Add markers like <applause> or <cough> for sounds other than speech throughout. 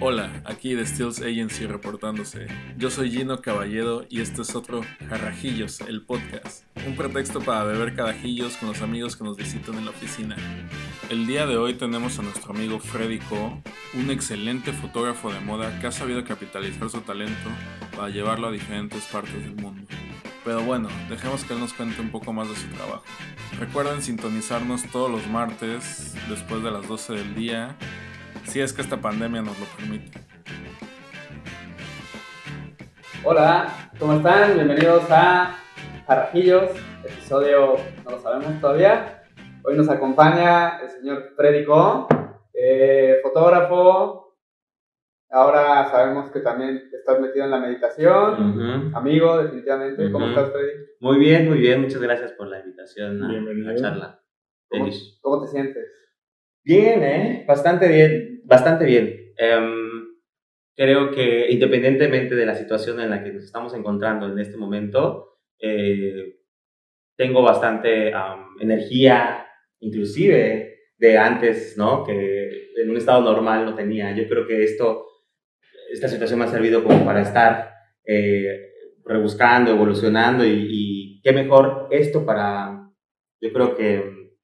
Hola, aquí de Steels Agency reportándose. Yo soy Gino Caballero y este es otro Jarrajillos, el podcast. Un pretexto para beber carajillos con los amigos que nos visitan en la oficina. El día de hoy tenemos a nuestro amigo Freddy Co, un excelente fotógrafo de moda que ha sabido capitalizar su talento para llevarlo a diferentes partes del mundo. Pero bueno, dejemos que él nos cuente un poco más de su trabajo. Recuerden sintonizarnos todos los martes después de las 12 del día si es que esta pandemia nos lo permite. Hola, ¿cómo están? Bienvenidos a Jarrajillos, episodio no lo sabemos todavía. Hoy nos acompaña el señor Freddy Co, eh, fotógrafo. Ahora sabemos que también estás metido en la meditación, amigo, definitivamente. ¿Cómo estás, Freddy? Muy bien, muy bien. Muchas gracias por la invitación a la charla. ¿Cómo, ¿Cómo te sientes? Bien, ¿eh? Bastante bien, bastante bien. Em, creo que independientemente de la situación en la que nos estamos encontrando en este momento, eh, tengo bastante energía, inclusive de antes, ¿no? Que en un estado normal no tenía. Yo creo que esto, esta situación me ha servido como para estar eh, rebuscando, evolucionando y, qué mejor esto para, yo creo que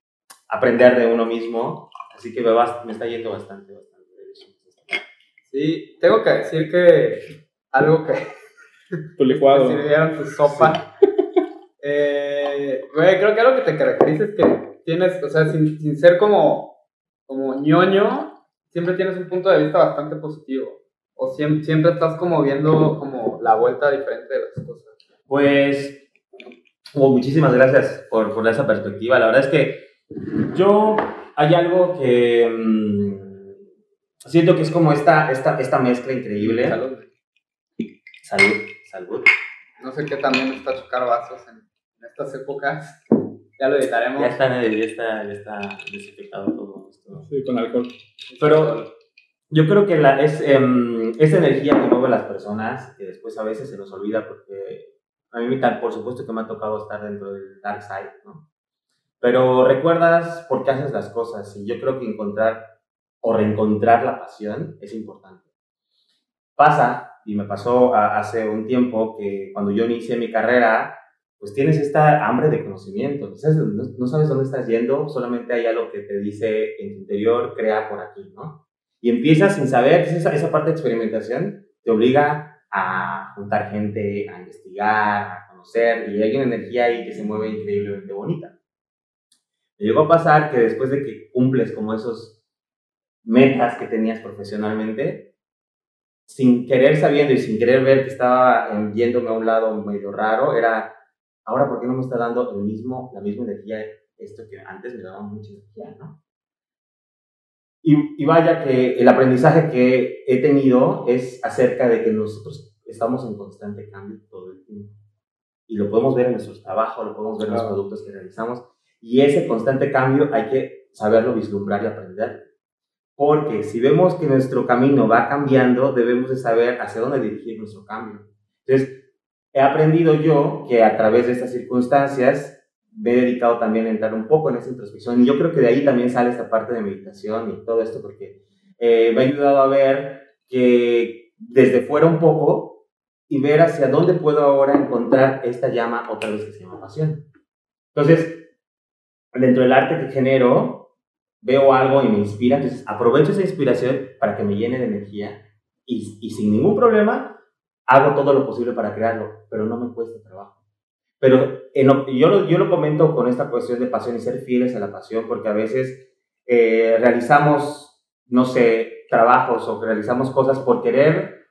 aprender de uno mismo Así que me, me está yendo bastante, bastante. Sí, tengo que decir que algo que... <laughs> Tu licuado. Que sirvieron tu sopa. <laughs> eh, güey, creo que algo que te caracteriza es que tienes, o sea, sin, sin ser como, como ñoño, siempre tienes un punto de vista bastante positivo. O siempre, siempre estás como viendo como la vuelta diferente de las cosas. Pues, oh, muchísimas gracias por, por esa perspectiva. La verdad es que yo hay algo que mm, siento que es como esta, esta, esta mezcla increíble. Salud. Salud, salud. No sé qué también está chocar vasos en, estas épocas. Ya lo editaremos. Ya está, ya está, ya está desinfectado todo esto. Sí, con alcohol. Pero yo creo que la, es eh, esa energía que mueve a las personas, que después a veces se nos olvida porque a mí, por supuesto que me ha tocado estar dentro del dark side, ¿no? Pero recuerdas por qué haces las cosas y yo creo que encontrar o reencontrar la pasión es importante. Pasa, y me pasó hace un tiempo que cuando yo inicié mi carrera, pues tienes esta hambre de conocimiento, no, sabes dónde estás yendo, solamente hay algo que te dice en tu interior, crea por aquí, ¿no? Y empiezas sin saber, esa, esa parte de experimentación te obliga a juntar gente, a investigar, a conocer, y hay una energía ahí que se mueve increíblemente bonita. Me llegó a pasar que después de que cumples como esos metas que tenías profesionalmente, sin querer sabiendo y sin querer ver que estaba yéndome a un lado medio raro, era, ahora, ¿por qué no me está dando el mismo, la misma energía esto que antes me daba mucha energía, ¿no? Y, y, vaya que el aprendizaje que he tenido es acerca de que nosotros estamos en constante cambio todo el tiempo. Y lo podemos ver en nuestros trabajos, lo podemos ver en los productos que realizamos. Y ese constante cambio hay que saberlo vislumbrar y aprender. Porque si vemos que nuestro camino va cambiando, debemos de saber hacia dónde dirigir nuestro cambio. Entonces, he aprendido yo que a través de estas circunstancias me he dedicado también a entrar un poco en esa introspección. Y yo creo que de ahí también sale esta parte de meditación y todo esto, porque eh, me ha ayudado a ver que desde fuera un poco y ver hacia dónde puedo ahora encontrar esta llama otra vez que se llama pasión. Entonces, dentro del arte que genero, veo algo y me inspira, entonces aprovecho esa inspiración para que me llene de energía y, y sin ningún problema hago todo lo posible para crearlo, pero no me cuesta trabajo. Pero en, yo, lo, yo lo comento con esta cuestión de pasión y ser fieles a la pasión, porque a veces eh, realizamos, no sé, trabajos o realizamos cosas por querer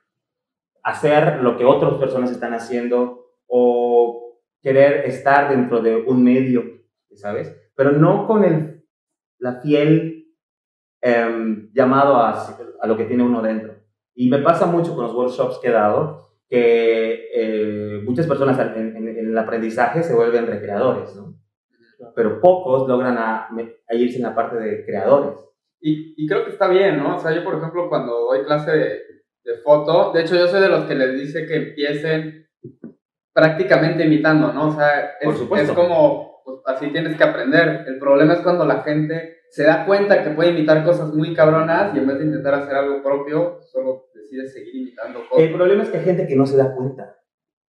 hacer lo que otras personas están haciendo o querer estar dentro de un medio, ¿sabes? pero no con el, la fiel em, llamado a, a, lo que tiene uno dentro. Y me pasa mucho con los workshops que he dado, que eh, muchas personas en, en, el aprendizaje se vuelven recreadores, ¿no? Pero pocos logran a, a irse en la parte de creadores. Y, y, creo que está bien, ¿no? O sea, yo, por ejemplo, cuando doy clase de, de foto, de hecho, yo soy de los que les dice que empiecen prácticamente imitando, ¿no? O sea, es, es como pues así tienes que aprender. El problema es cuando la gente se da cuenta que puede imitar cosas muy cabronas y en vez de intentar hacer algo propio, solo decide seguir imitando cosas. El problema es que hay gente que no se da cuenta.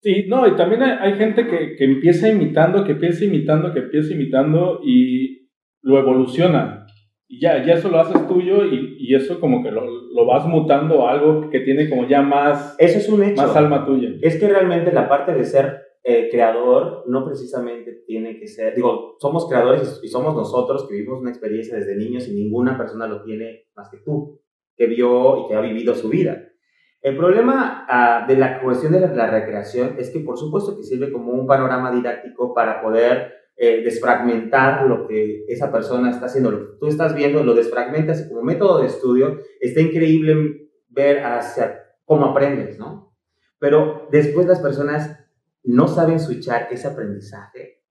Sí, no, y también hay, hay gente que, que empieza imitando, que empieza imitando, que empieza imitando y lo evoluciona. Y ya, ya eso lo haces tuyo y, y eso como que lo, lo vas mutando a algo que tiene como ya más, Eso es un hecho. más alma tuya. Es que realmente la parte de ser eh, creador no precisamente tiene que ser, digo, somos creadores y somos nosotros que vivimos una experiencia desde niños y ninguna persona lo tiene más que tú, que vio y que ha vivido su vida. El problema ah, de la cuestión de la, la recreación es que por supuesto que sirve como un panorama didáctico para poder eh, desfragmentar lo que esa persona está haciendo, lo que tú estás viendo, lo desfragmentas y como método de estudio está increíble ver hacia cómo aprendes, ¿no? Pero después las personas no saben switchar ese aprendizaje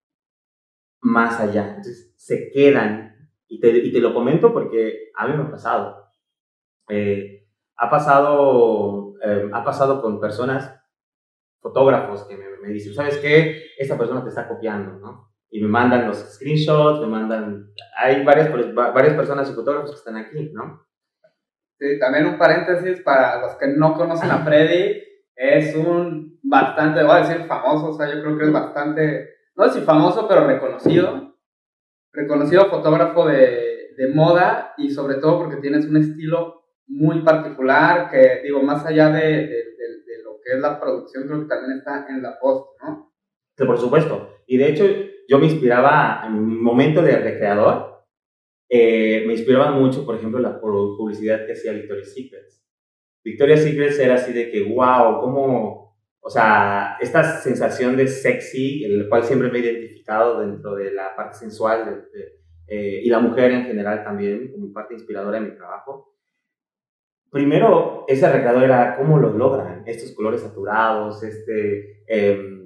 más allá. Entonces se quedan, y te, y te lo comento porque a mí me ha pasado. Eh, ha pasado, eh, ha pasado con personas, fotógrafos, que me, dicen, ¿sabes qué? Esta persona te está copiando, ¿no? Y me mandan los screenshots, me mandan... Hay varias, varias personas y fotógrafos que están aquí, ¿no? Sí, también un paréntesis para los que no conocen a Freddy, es un bastante, voy a decir famoso, o sea, yo creo que es bastante, no sé si famoso, pero reconocido, reconocido fotógrafo de, de moda y sobre todo porque tienes un estilo muy particular que, digo, más allá de, de- lo que es la producción, creo que también está en la post, ¿no? Sí, por supuesto. Y de hecho, yo me inspiraba en mi momento de recreador, eh, me inspiraba mucho, por ejemplo, la pu- publicidad que hacía Victoria's Secrets. Victoria's Secrets era así de que, wow, cómo, o sea, esta sensación de sexy, el cual siempre me he identificado dentro de la parte sensual eh, y la mujer en general también, como parte inspiradora de mi trabajo. Primero, ese recreador era cómo lo logran, estos colores saturados, este... em,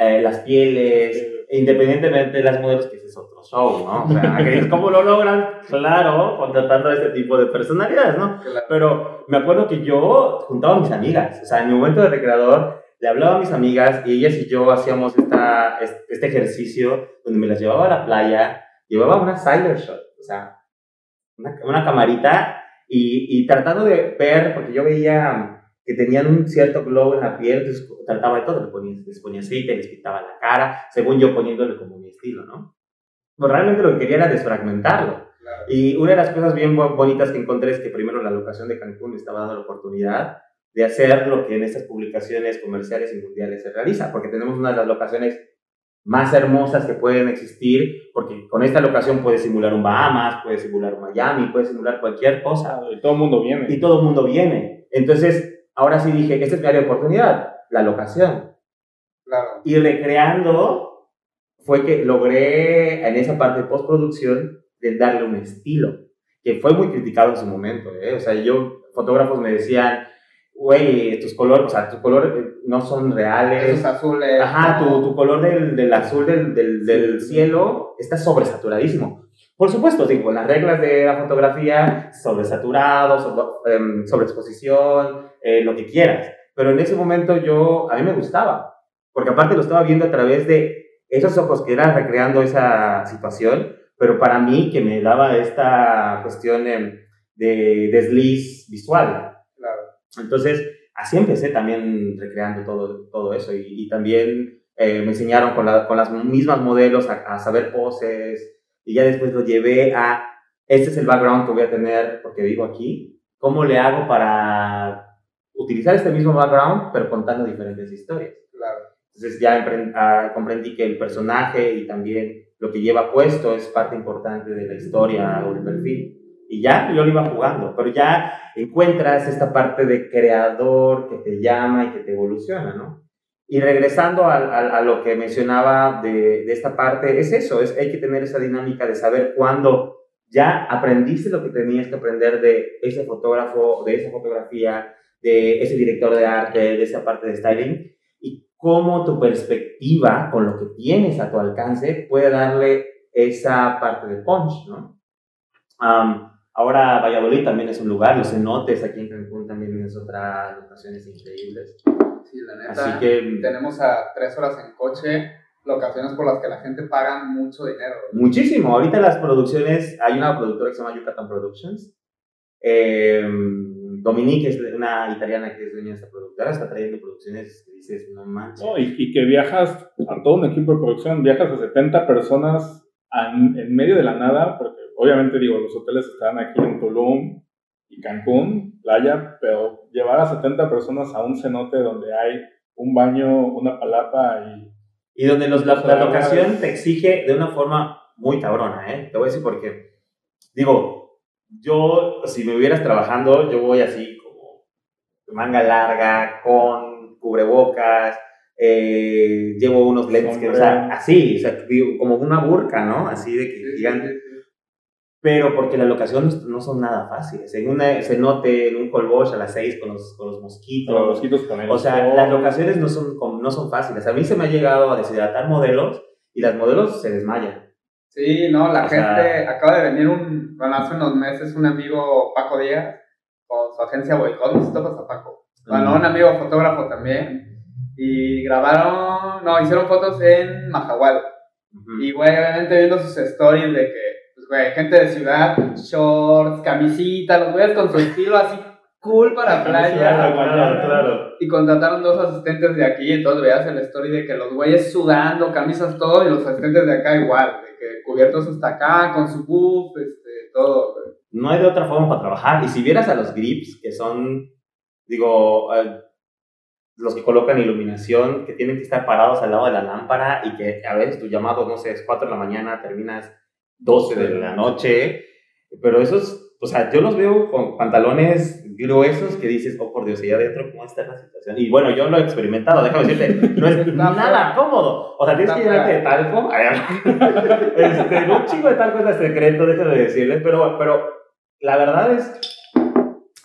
eh, las pieles, independientemente de las modelos, que ese es otro show, ¿no? O sea, cómo lo logran, claro, contratando a este tipo de personalidades, ¿no? La- Pero me acuerdo que yo juntaba a mis amigas, o sea, en mi momento de recreador, le hablaba a mis amigas y ellas y yo hacíamos esta, es- este ejercicio donde me las llevaba a la playa, llevaba una Siler Shot, o sea, una, una camarita y, y tratando de ver, porque yo veía que tenían un cierto glow en la piel, entonces trataba de todo, les ponía, les ponía aceite, les pintaba la cara, según yo poniéndole como mi estilo, ¿no? Pero realmente lo que quería era desfragmentarlo. claro. Y una de las cosas bien bo- bonitas que encontré es que primero la locación de Cancún me estaba dando la oportunidad de hacer lo que en estas publicaciones comerciales y mundiales se realiza, porque tenemos una de las locaciones más hermosas que pueden existir, porque con esta locación puedes simular un Bahamas, puedes simular un Miami, puedes simular cualquier cosa Y todo el mundo viene. y todo el mundo viene. Entonces, ahora sí dije, esta es mi área de oportunidad, la locación. Claro. Y recreando fue que logré en esa parte de postproducción de darle un estilo, que fue muy criticado en su momento. ¿eh? O sea, yo, fotógrafos me decían, güey, tus colores, o sea, tus colores eh, no son reales. Esos azules. Ajá, tu, tu color del, del azul del, del, del cielo está sobresaturadísimo. Por supuesto, digo, las reglas de la fotografía, sobresaturado, sobre, em, sobreexposición, eh, lo que quieras. Pero en ese momento yo, a mí me gustaba, porque aparte lo estaba viendo a través de esos ojos que eran recreando esa situación, pero para mí que me daba esta cuestión em, de desliz visual. Claro. Entonces, así empecé también recreando todo, todo eso y, y también eh, me enseñaron con, la- con las mismas modelos a, a saber poses y ya después lo llevé a, este es el background que voy a tener porque vivo aquí, ¿cómo le hago para utilizar este mismo background pero contando diferentes historias? Claro. Entonces ya ah, comprendí que el personaje y también lo que lleva puesto es parte importante de la historia o del perfil. Y ya yo lo iba jugando, pero ya encuentras esta parte de creador que te llama y que te evoluciona, ¿no? Y regresando al- al- a, lo que mencionaba de, de esta parte, es eso, es, hay que tener esa dinámica de saber cuándo ya aprendiste lo que tenías que aprender de ese fotógrafo, de esa fotografía, de ese director de arte, de esa parte de styling, y cómo tu perspectiva con lo que tienes a tu alcance puede darle esa parte de punch, ¿no? Am, ahora Valladolid también es un lugar, los cenotes aquí en Cancún también es otra locaciones increíbles. Sí, la neta. Así que tenemos a tres horas en coche. locaciones por las que la gente paga mucho dinero. Muchísimo. Ahorita las producciones, hay una productora que se llama Yucatan Productions. Eh, Dominique es una italiana que es dueña de esta productora, está trayendo producciones que dices, no manches. y, y, que viajas a todo un equipo de producción, viajas a 70 personas en medio de la nada, porque obviamente digo, los hoteles están aquí en Tulum y Cancún, playa, pero llevar a 70 personas a un cenote donde hay un baño, una palapa y... Y donde los, la, la locación te exige de una forma muy cabrona, ¿eh? Te voy a decir por qué. Digo, yo, si me hubieras trabajando, yo voy así como manga larga, con cubrebocas, eh, llevo unos lentes que, o sea, así, o sea, como una burka, ¿no? Así de que gigante pero porque las locaciones no son nada fáciles. En una cenote, en un colboche a las 6 con los, con los mosquitos. Con los mosquitos con O sea, las locaciones no son, no son fáciles. A mí se me ha llegado a deshidratar modelos y las modelos se desmayan. Sí, no, la gente, acaba de venir un, bueno, hace unos meses un amigo, Paco Díaz, con su agencia Boicot, no topas a Paco. Bueno, un amigo fotógrafo también, y grabaron, no, hicieron fotos en Mahahual. Y, güey, obviamente viendo sus stories de que güey, gente de ciudad, shorts, camisita, los güeyes con su estilo así cool para playa. Claro, claro. Y contrataron dos asistentes de aquí, entonces veías el story de que los güeyes sudando, camisas, todo, y los asistentes de acá igual, de que cubiertos hasta acá, con su buff, este, todo, güey. No hay de otra forma para trabajar. Y si vieras a los grips, que son, digo, eh, los que colocan iluminación, que tienen que estar parados al lado de la lámpara y que a veces tu llamado, no sé, es 4 de la mañana, terminas 12 de la noche, pero esos, o sea, yo los veo con pantalones gruesos que dices, oh por Dios, y adentro, ¿cómo está la situación? Y bueno, yo lo he experimentado, déjame decirte, no es <laughs> nada cómodo. O sea, tienes que llenarte de talco. este, un chingo de talco es el secreto, déjame decirles, pero, pero la verdad es,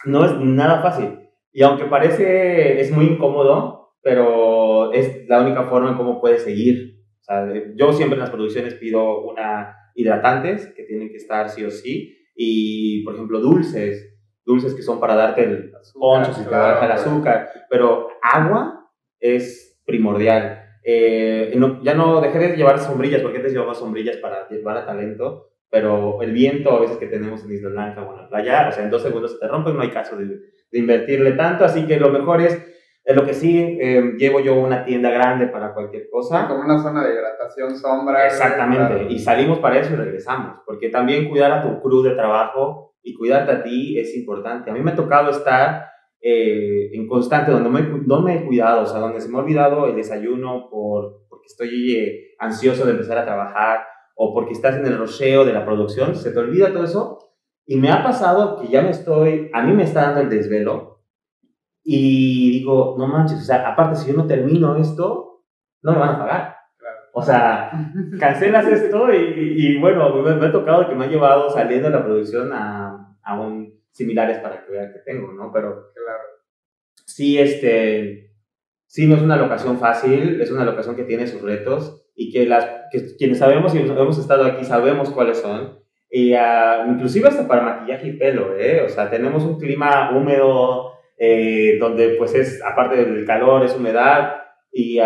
no es nada fácil. Y aunque parece, es muy incómodo, pero es la única forma en cómo puedes seguir. O sea, yo siempre en las producciones pido una hidratantes que tienen que estar sí o sí, y por ejemplo dulces, dulces que son para darte el poncho, y el azúcar, pero agua es primordial. Eh, ya no dejé de llevar sombrillas, porque antes llevaba sombrillas para llevar a talento, pero el viento a veces que tenemos en Isla Blanca o en la playa, o sea, en dos segundos se te rompe, no hay caso de, de invertirle tanto, así que lo mejor es es lo que sí, eh, llevo yo una tienda grande para cualquier cosa. Como una zona de hidratación, sombra. Exactamente, y salimos para eso y regresamos, porque también cuidar a tu crew de trabajo y cuidarte a ti es importante. A mí me ha tocado estar eh, en constante, donde me, no me he cuidado, o sea, donde se me ha olvidado el desayuno por, porque estoy eh, ansioso de empezar a trabajar o porque estás en el rocheo de la producción, se te olvida todo eso. Y me ha pasado que ya me estoy, a mí me está dando el desvelo, y digo, no manches, o sea, aparte, si yo no termino esto, no me van a pagar. O sea, cancelas esto y, y, bueno, me, me, ha tocado que me ha llevado saliendo de la producción a, a un similares para que vean que tengo, ¿no? Pero claro. sí, este, sí no es una locación fácil, es una locación que tiene sus retos y que, las, que quienes sabemos y hemos estado aquí sabemos cuáles son. Y uh, inclusive hasta para maquillaje y pelo, ¿eh? O sea, tenemos un clima húmedo, eh, donde pues es, aparte del calor, es humedad y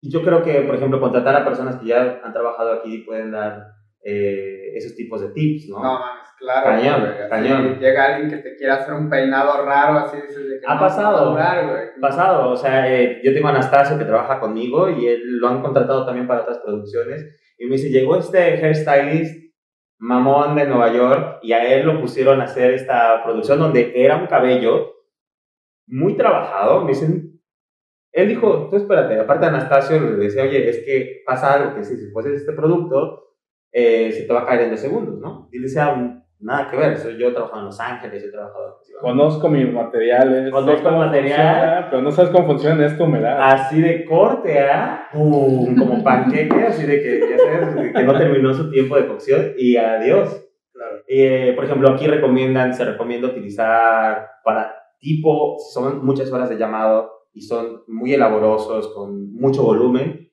yo creo que, por ejemplo, contratar a personas que ya han trabajado aquí pueden dar eh, esos tipos de tips, ¿no? No, mames, claro. Cañón, cañón. Llega alguien que te quiera hacer un peinado raro, así dices de que Ha no, pasado, durar, pasado. O sea, eh, yo tengo a Anastasio que trabaja conmigo y él lo han contratado también para otras producciones. Y me dice, llegó este hairstylist mamón de Nueva York y a él lo pusieron a hacer esta producción donde era un cabello muy trabajado. Me dicen, él dijo, tú espérate, aparte Anastasio le decía, oye, es que pasa algo que si, fueses este producto, eh, se te va a caer en dos segundos, ¿no? Y él decía, nada que ver, soy yo he trabajado en Los Ángeles, he trabajado Conozco mis materiales. Conozco el material. pero no sabes cómo funciona esta humedad. Así de corte, ¿ah? Como panqueque, así de que, ya sabes, que no terminó su tiempo de cocción y adiós. Claro. Eh, por ejemplo, aquí recomiendan, se recomienda utilizar para tipo, son muchas horas de llamado y son muy elaborosos, con mucho volumen.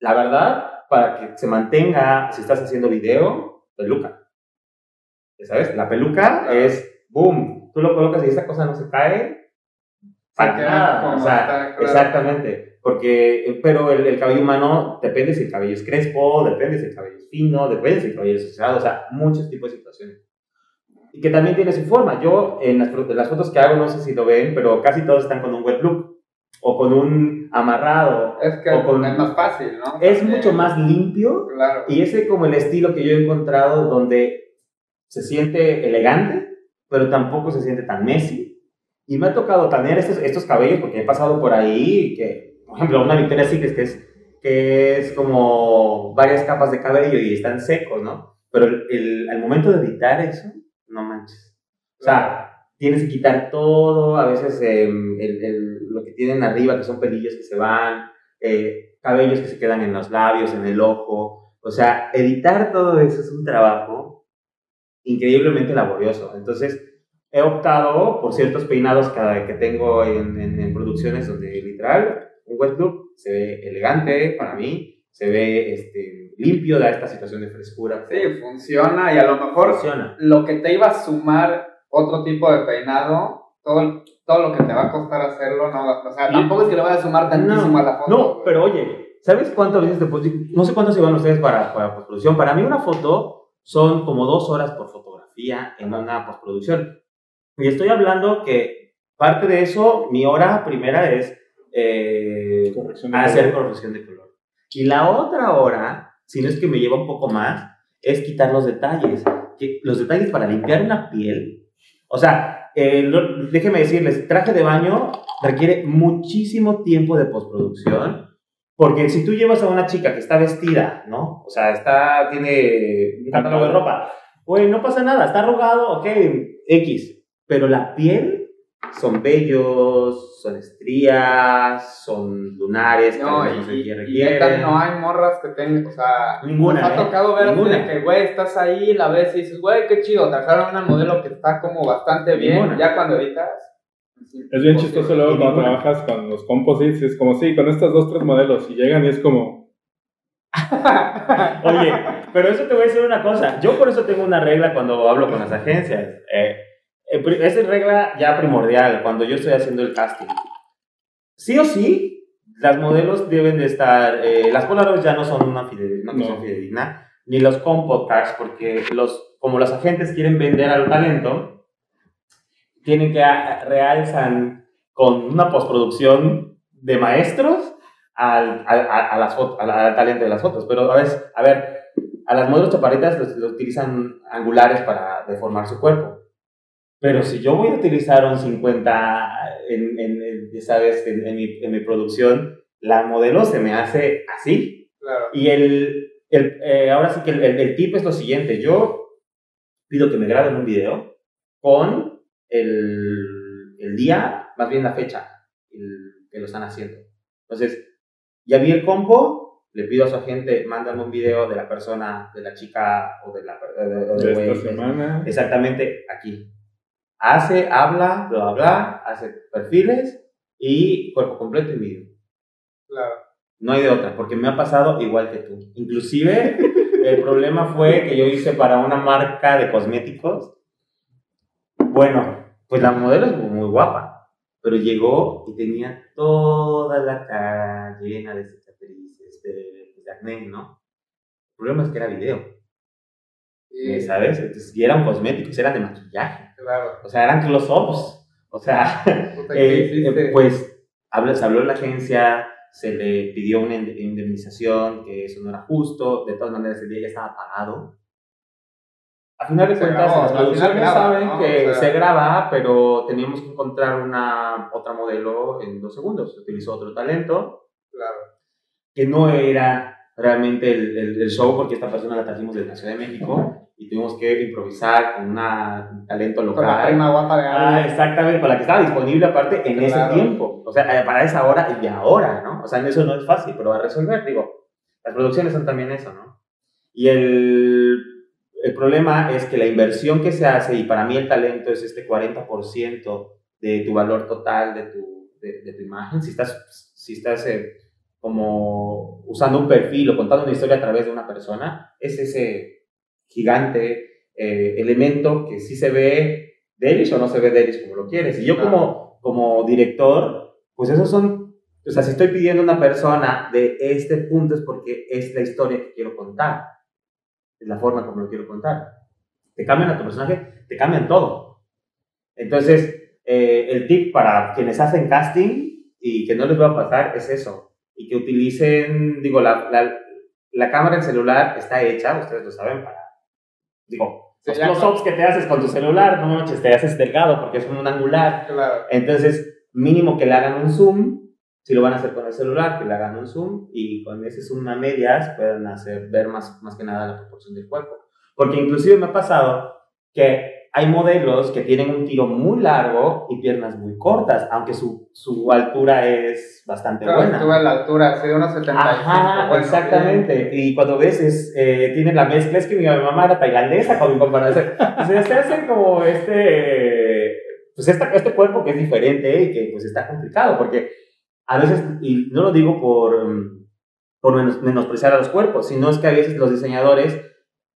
La verdad, para que se mantenga, si estás haciendo video, peluca. ¿Sabes? La peluca es, boom, tú lo colocas y esa cosa no se cae. Para nada. O sea, exactamente. porque, pero el, el, cabello humano depende si el cabello es crespo, depende si el cabello es fino, depende si el cabello es asociado, o sea, muchos tipos de situaciones. Y que también tiene su forma. Yo, en las, las fotos que hago, no sé si lo ven, pero casi todos están con un wet look o con un amarrado. Es que o con, es más fácil, ¿no? Es Porque, mucho más limpio. Claro. Y ese como el estilo que yo he encontrado donde se siente elegante, pero tampoco se siente tan Messi. Y me ha tocado tener estos, estos cabellos porque he pasado por ahí, que, por ejemplo, una Victoria Secret que es, que es como varias capas de cabello y están secos, ¿no? Pero el, al momento de editar eso, no manches. O sea, tienes que quitar todo, a veces eh, el, lo que tienen arriba, que son pelillos que se van, eh, cabellos que se quedan en los labios, en el ojo. O sea, editar todo eso es un trabajo increíblemente laborioso. Entonces, he optado por ciertos peinados que, que tengo en, en, en, producciones donde literal un wet look se ve elegante para mí, se ve este, limpio, da esta situación de frescura. Sí, funciona y a lo mejor funciona. lo que te iba a sumar otro tipo de peinado, todo, todo lo que te va a costar hacerlo, no, o sea, tampoco es que le vaya a sumar tantísimo no, a la foto. No, pero oye, ¿sabes cuántas veces después, no sé cuántos llevan ustedes para, para postproducción? Para mí una foto son como dos horas por fotografía en una postproducción. Y estoy hablando que parte de eso, mi hora primera es eh, corrección hacer color. corrección de color. Y la otra hora, si no es que me lleva un poco más, es quitar los detalles. Que los detalles para limpiar una piel. O sea, eh, lo, déjenme decirles, traje de baño requiere muchísimo tiempo de postproducción. Porque si tú llevas a una chica que está vestida, ¿no? O sea, está, tiene un catálogo de ropa, pues no pasa nada, está arrugado, ok, X pero la piel son vellos, son estrías, son lunares, no, y, no, sé y, y no hay morras que tengan, o sea, ninguna. Nos ha tocado ver ninguna. que, güey, estás ahí, la ves y dices, güey, qué chido, trajeron una modelo que está como bastante bien, Ninguna. ya cuando editas. Es bien chistoso luego cuando trabajas con los composites, es como, sí, con estas dos, tres modelos, y llegan y es como, <laughs> Oye, pero eso te voy a decir una cosa. Yo por eso tengo una regla cuando hablo con las agencias. Eh, esa es regla ya primordial cuando yo estoy haciendo el casting. Sí o sí, las modelos deben de estar. Eh, las Polaroids ya no son una fidedigna, no. son fidedigna, ni los compost cards, porque los, como los agentes quieren vender al talento, tienen que realzan con una postproducción de maestros al, al, a, a las fotos, al, al, talento de las fotos. Pero a ver, a ver a las modelos chaparritas los utilizan angulares para deformar su cuerpo. Pero si yo voy a utilizar un 50, en, en, en ¿sabes? En, en, mi, en mi producción, la modelo se me hace así. Claro. Y el, el eh, ahora sí que el, el, el, tip es lo siguiente. Yo pido que me graben un video con el, el día, más bien la fecha el, que lo están haciendo. Entonces, ya vi el compo, le pido a su agente, mándame un video de la persona, de la chica o de la... De, de, de, de esta semana. Exactamente aquí hace, habla, bla, bla, bla, hace perfiles y cuerpo completo y video. Claro. No hay de otra, porque me ha pasado igual que tú. Inclusive, el problema fue que yo hice para una marca de cosméticos. Bueno, pues la modelo es muy guapa, pero llegó y tenía toda la cara llena de cicatrices, de, de acné, ¿no? El problema es que era video. Sí. ¿Sabes? Entonces, y eran cosméticos, eran de maquillaje. Claro. O sea, eran close-ups. O sea, <laughs> eh, eh, pues habló, se habló la agencia, se le pidió una indemnización, que eso no era justo. De todas maneras, el día ya estaba pagado. A final de cuentas, las producciones graba, saben ¿no? que O sea- se graba, pero teníamos que encontrar una otra modelo en dos segundos. Se utilizó otro talento Claro. que no era realmente el, el, el show, porque esta persona la trajimos desde la Ciudad de México y tuvimos que improvisar con un talento local. Con la prima guapa de Ah, exactamente, con la que estaba disponible aparte en ese Claro. tiempo. O sea, eh, para esa hora y ahora, ¿no? O sea, en eso no es fácil, pero va a resolver, digo. Las producciones son también eso, ¿no? Y el, el problema es que la inversión que se hace, y para mí el talento es este 40% de tu valor total de tu, de, de tu imagen, si estás, si estás eh, como usando un perfil o contando una historia a través de una persona, es ese gigante eh, elemento que sí se ve Delish o no se ve Delish como lo quieres. Y yo como, como director, pues esos son O sea, si estoy pidiendo a una persona de este punto es porque es la historia que quiero contar. Es la forma como lo quiero contar. Te cambian a tu personaje, te cambian todo. Entonces, eh, el tip para quienes hacen casting y que no les va a pasar es eso. Y que utilicen, digo, la, la, la cámara del celular está hecha, ustedes lo saben, para, digo, los close-ups que te haces con tu celular, no manches, te haces delgado porque es un angular. Claro. Entonces, mínimo que le hagan un zoom, si lo van a hacer con el celular, que le hagan un zoom y con ese zoom a medias puedan hacer, ver más, más que nada la proporción del cuerpo. Porque inclusive me ha pasado que hay modelos que tienen un tiro muy largo y piernas muy cortas, aunque su, su altura es bastante Claro, buena. a la altura, de unos 75. Ajá, bueno, exactamente. Y cuando ves, es, eh, tienen la mezcla, es que mi mamá era tailandesa con mi comparación. O sea, se hacen como este, pues esta, este cuerpo que es diferente y que pues está complicado, porque a veces, y no lo digo por, mm, por menos- menospreciar a los cuerpos, sino es que a veces los diseñadores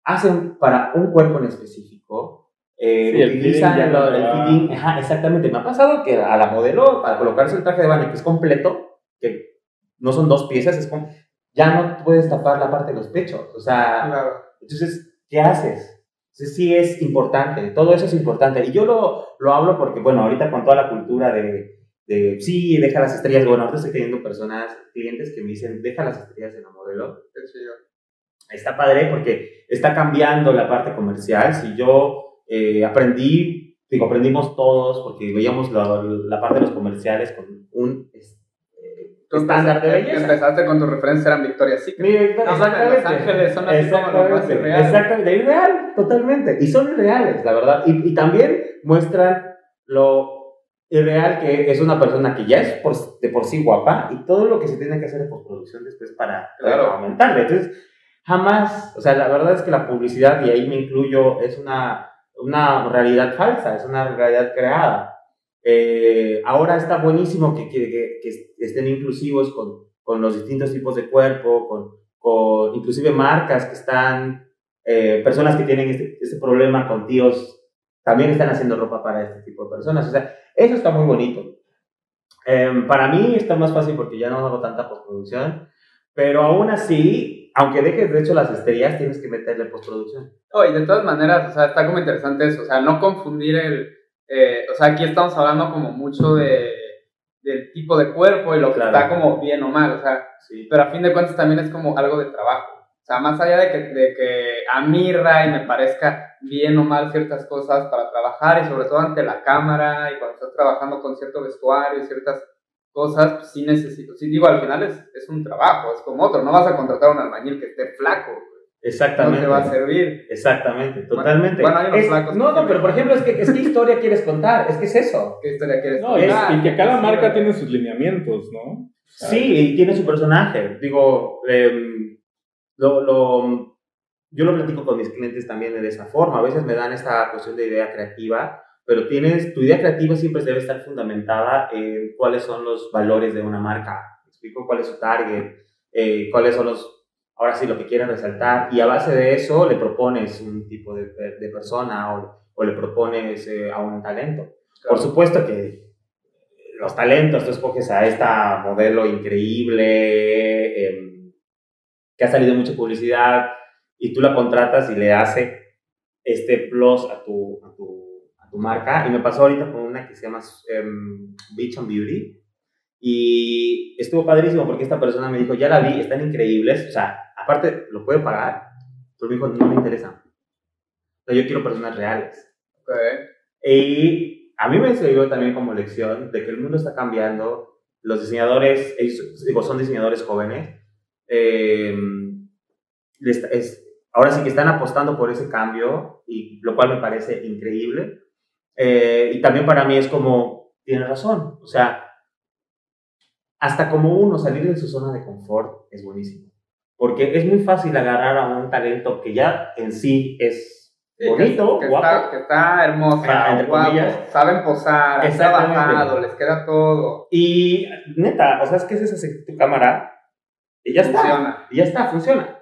hacen para un cuerpo en específico, eh, Sí, el utilizan fitting no el te va. fitting, ajá, exactamente. Me ha pasado que a la modelo, para colocarse el traje de baño que es completo, que no son dos piezas, es como, ya no puedes tapar la parte de los pechos. O sea, Claro. entonces, ¿qué haces? Entonces, sí es importante, todo eso es importante. Y yo lo, lo hablo porque, bueno, ahorita con toda la cultura de, de, sí, deja las estrellas, bueno, ahorita estoy teniendo personas, clientes que me dicen, deja las estrellas en la modelo. Chido. Está padre porque está cambiando la parte comercial. Si yo eh, aprendí, digo, aprendimos todos porque veíamos la, la parte de los comerciales con un eh, estándar de empezaste- belleza. Empezaste con tus referencias, eran Victoria's Secret. Los Ángeles son así como más Exactamente, irreal. Exactamente, irreal, totalmente. Y son irreales, la verdad. Y, y también muestran lo irreal que es una persona que ya es por, de por sí guapa y todo lo que se tiene que hacer en postproducción después para, para Claro. aumentarle. Entonces, jamás, o sea, la verdad es que la publicidad, y ahí me incluyo, es una, una realidad falsa, es una realidad creada. Eh, ahora está buenísimo que, que, que- que estén inclusivos con, con los distintos tipos de cuerpo, con, con inclusive marcas que están, eh, personas que tienen este, este problema con tíos, también están haciendo ropa para este tipo de personas. O sea, eso está muy bonito. Em, para mí está más fácil porque ya no hago tanta postproducción, pero aún así, aunque dejes de hecho las estrellas, tienes que meterle postproducción. Oh, y de todas maneras, o sea, está como interesante eso, o sea, no confundir el, eh, o sea, aquí estamos hablando como mucho de, del tipo de cuerpo y lo que Claro. está como bien o mal, o sea, Sí. pero a fin de cuentas también es como algo de trabajo. O sea, más allá de que, de que a mí, Ray, me parezca bien o mal ciertas cosas para trabajar y sobre todo ante la cámara y cuando estás trabajando con cierto vestuario y ciertas cosas, pues sí necesito. Sí, digo, al final es, es un trabajo, es como otro. No vas a contratar a un albañil que esté flaco, no Exactamente. te va a servir. Exactamente, totalmente. bueno, hay unos Es- flacos no, no, pero por ejemplo, es que, es que <laughs> historia quieres contar, es que es eso. ¿Qué historia quieres No, y, contar? y que cada marca tiene sus lineamientos, ¿no? Sí, y tiene su personaje. Digo, em, lo, lo- yo lo platico con mis clientes también de esa forma. A veces me dan esta cuestión de idea creativa, pero tienes, tu idea creativa siempre debe estar fundamentada en cuáles son los valores de una marca. ¿Me explico cuál es su target, eh, cuáles son los, ahora sí, lo que quieren resaltar. Y a base de eso le propones un tipo de, de persona o, o le propones eh, a un talento. Por supuesto que los talentos, tú escoges a esta modelo increíble, em, que ha salido mucha publicidad, y tú la contratas y le hace este plus a tu, a tu, a tu marca. Y me pasó ahorita con una que se llama em, Beach and Beauty. Y estuvo padrísimo porque esta persona me dijo, ya la vi, están increíbles. O sea, aparte, lo puede pagar, pero me dijo, no me interesa. O sea, yo quiero personas reales. Ok. Y a mí me sirvió también como lección de que el mundo está cambiando. Los diseñadores, ellos, digo, son diseñadores jóvenes. Eh, es, ahora sí que están apostando por ese cambio, y lo cual me parece increíble. Eh, y también para mí es como, tiene razón. O sea, hasta como uno salir de su zona de confort es buenísimo. Porque es muy fácil agarrar a un talento que ya en sí es bonito, que, que guapo. está, que está hermosa, guapo, saben posar, han trabajado, les queda todo. Y neta, o sea, es que es esa tu cámara y ya está. Funciona. Y ya está, funciona.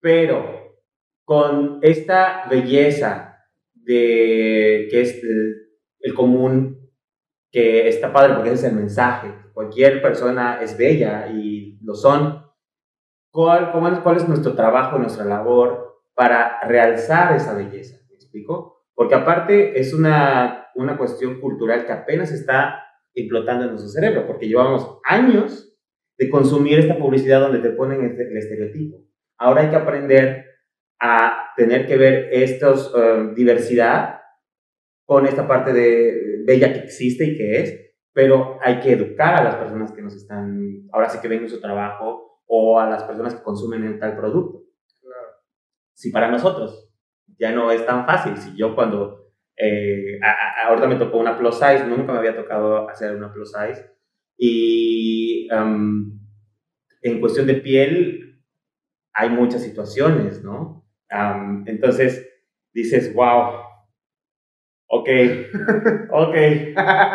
Pero con esta belleza de que es el, el común, que está padre porque ese es el mensaje. Cualquier persona es bella y lo son. ¿Cuál, cuál es nuestro trabajo, nuestra labor para realzar esa belleza? ¿Me explico? Porque aparte es una, una cuestión cultural que apenas está implotando en nuestro cerebro, porque llevamos años de consumir esta publicidad donde te ponen este, el estereotipo. Ahora hay que aprender a tener que ver esta um, diversidad con esta parte de bella que existe y que es, pero hay que educar a las personas que nos están, ahora sí que ven su trabajo, o a las personas que consumen el tal producto. Si para nosotros ya no es tan fácil, si yo cuando, eh, ahorita me tocó una plus size, nunca me había tocado hacer una plus size, y um, en cuestión de piel hay muchas situaciones, ¿no? Um, entonces dices, wow, ok, <laughs> ok,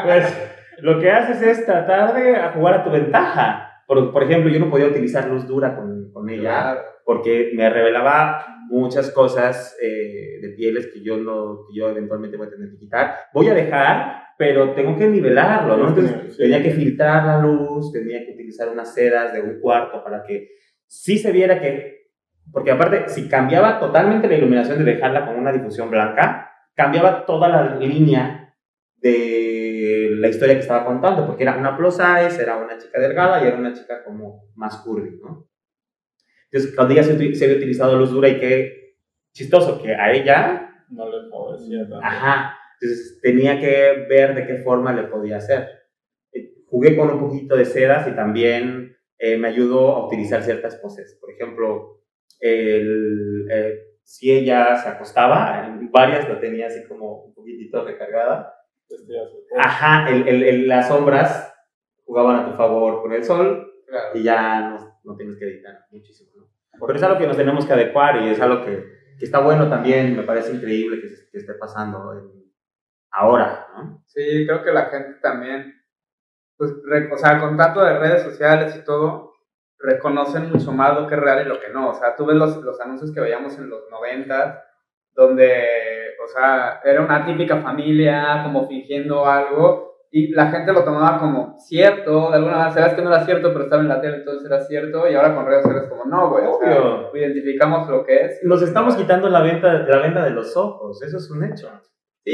pues lo que haces es tratar de jugar a tu ventaja. Por, por ejemplo, yo no podía utilizar luz dura con, con ella porque me revelaba muchas cosas eh, de pieles que yo, no, que yo eventualmente voy a tener que quitar. Voy a dejar pero tengo que nivelarlo, ¿no? Entonces tenía que filtrar la luz, tenía que utilizar unas sedas de un cuarto para que sí se viera que, porque aparte, si cambiaba totalmente la iluminación de dejarla con una difusión blanca, cambiaba toda la línea de la historia que estaba contando, porque era una plus size, era una chica delgada y era una chica como más curvy, ¿no? Entonces, cuando ella se, se había utilizado luz dura y qué chistoso que a ella... No le favorecía tanto. Ajá entonces tenía que ver de qué forma le podía hacer. Eh, jugué con un poquito de sedas y también eh, me ayudó a utilizar ciertas poses. Por ejemplo, el, eh, si ella se acostaba, en varias la tenía así como un poquitito recargada. Ajá, el, el, las sombras jugaban a tu favor con el sol y ya no, no, tienes que editar muchísimo. Pero es algo que nos tenemos que adecuar y es algo que, que está bueno también, me parece increíble que, que esté pasando en, ahora, ¿no? Sí, creo que la gente también, pues, o sea, con tanto de redes sociales y todo, reconocen mucho más lo que es real y lo que no. O sea, tú ves los, los anuncios que veíamos en los 90, donde, o sea, era una típica familia, como fingiendo algo, y la gente lo tomaba como cierto, de alguna manera, sabes que no era cierto, pero estaba en la tele, entonces era cierto, y ahora con redes sociales como, no, güey, o sea, identificamos lo que es. Nos estamos quitando la venta, la venta de los ojos, eso es un hecho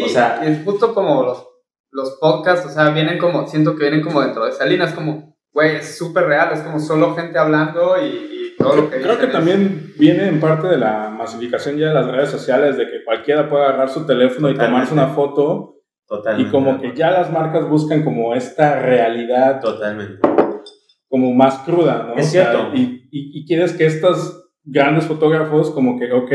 o sea, es justo como los, los podcasts, o sea, vienen como, siento que vienen como dentro de esa línea, es como, güey, es súper real, es como solo gente hablando y, todo lo que Creo que también viene en parte de la masificación ya de las redes sociales, de que cualquiera pueda agarrar su teléfono y tomarse una foto. Totalmente. Y como que ya las marcas buscan como esta realidad. Totalmente. Como más cruda, ¿no? Es cierto. y, y, y quieres que estos grandes fotógrafos como que, ok,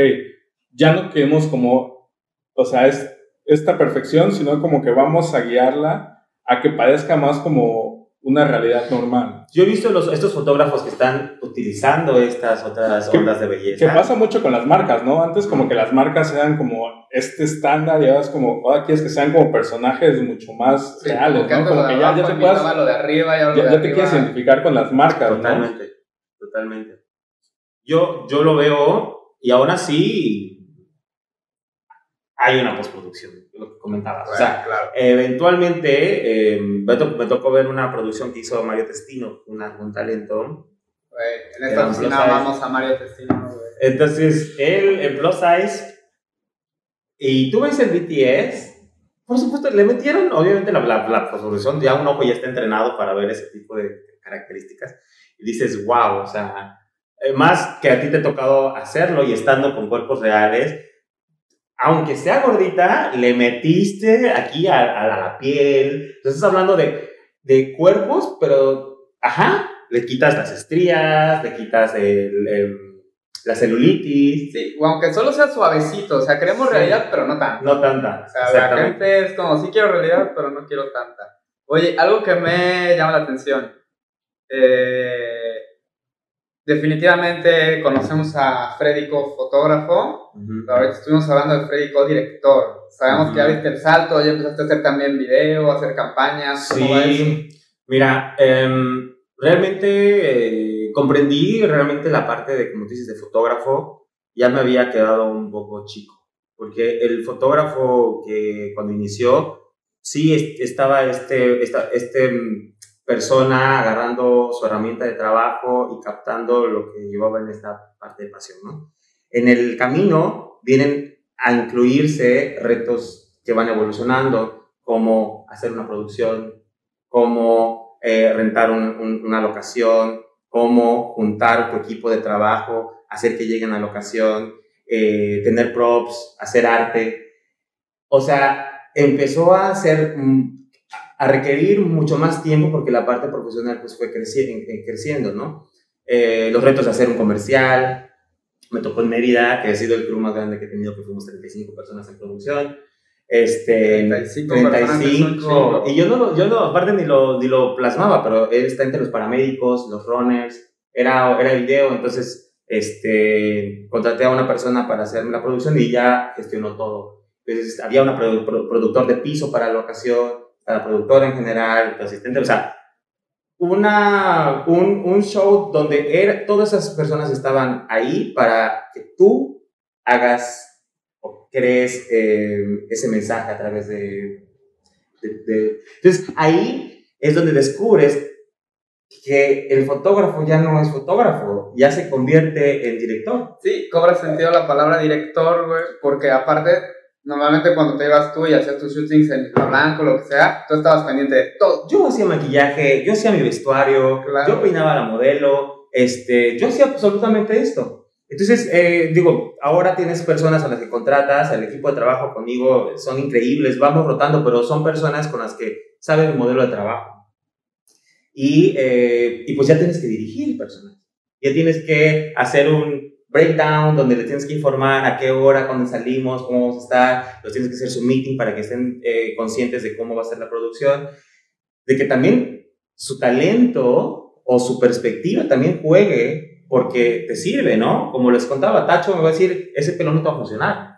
ya no queremos como, o sea, es esta perfección, sino como que vamos a guiarla a que parezca más como una realidad normal. Yo he visto los, estos fotógrafos que están utilizando estas otras ondas de belleza. Que pasa mucho con las marcas, ¿no? Antes como que las marcas eran como este estándar y ahora es como, ahora quieres que sean como personajes mucho más reales, ¿no? Como que ya, ya te puedas... Lo de arriba y ya, ya te quieres identificar con las marcas, Totalmente, totalmente. Yo, yo lo veo y aún así hay una postproducción, lo que comentabas. o sea, eventualmente eh, me, tocó ver una producción que hizo Mario Testino, una, un talento. en esta oficina vamos a Mario Testino. Entonces, él en Plus Size, y tú ves el BTS, por supuesto, le metieron, obviamente, la, la, la postproducción, ya un ojo ya está entrenado para ver ese tipo de características, y dices, wow, o sea, eh, más que a ti te ha tocado hacerlo y estando con cuerpos reales, aunque sea gordita, le metiste aquí a, la piel. Entonces estás hablando de, de, cuerpos, pero, ajá, le quitas las estrías, le quitas el, la celulitis. Sí, o aunque solo sea suavecito, o sea, queremos realidad, pero no tanta. No tanta. O sea, la gente es como, sí quiero realidad, pero no quiero tanta. Oye, algo que me llama la atención. Eh, definitivamente conocemos a Freddy fotógrafo, ahorita estuvimos hablando de Freddy director. Sabemos que ya viste el salto, ya empezaste a hacer también video, a hacer campañas. sí, mira, em, realmente eh, comprendí realmente la parte de, como dices, de fotógrafo, ya me había quedado un poco chico, porque el fotógrafo que cuando inició sí estaba este, esta, este persona agarrando su herramienta de trabajo y captando lo que llevaba en esta parte de pasión, ¿no? En el camino vienen a incluirse retos que van evolucionando, como hacer una producción, como eh, rentar una locación, cómo juntar tu equipo de trabajo, hacer que lleguen a la locación, eh, tener props, hacer arte. O sea, empezó a hacer, mm, a requerir mucho más tiempo porque la parte profesional pues fue creciendo, creciendo ¿no? Eh, los retos de hacer un comercial, me tocó en Mérida, que ha sido el club más grande que he tenido, que fuimos 35 personas en producción. Este, 35, 35 y yo no, yo no, aparte ni lo, ni lo plasmaba, pero él está entre los paramédicos, los runners, era, era video, entonces este, contraté a una persona para hacer la producción y ya gestionó todo. Entonces había un productor de piso para la ocasión, para productora en general, asistente, o sea, una, un, un show donde todas esas personas estaban ahí para que tú hagas o crees eh, ese mensaje a través de, de, Entonces ahí es donde descubres que el fotógrafo ya no es fotógrafo, ya se convierte en director. Sí, cobra sentido la palabra director, güey, porque aparte, normalmente cuando te ibas tú y hacías tus shootings en blanco, lo que sea, tú estabas pendiente de todo. Yo hacía maquillaje, yo hacía mi vestuario, yo peinaba la modelo, este, yo hacía absolutamente esto. Entonces, eh, digo, ahora tienes personas a las que contratas, el equipo de trabajo conmigo son increíbles, vamos rotando, pero son personas con las que saben el modelo de trabajo. Y, eh, y pues ya tienes que dirigir personas. Ya tienes que hacer un breakdown donde le tienes que informar a qué hora, cuándo salimos, cómo vamos a estar, los tienes que hacer su meeting para que estén eh, conscientes de cómo va a ser la producción, de que también su talento o su perspectiva también juegue porque te sirve, ¿no? Como les contaba, Tacho me va a decir, ese pelo no te va a funcionar.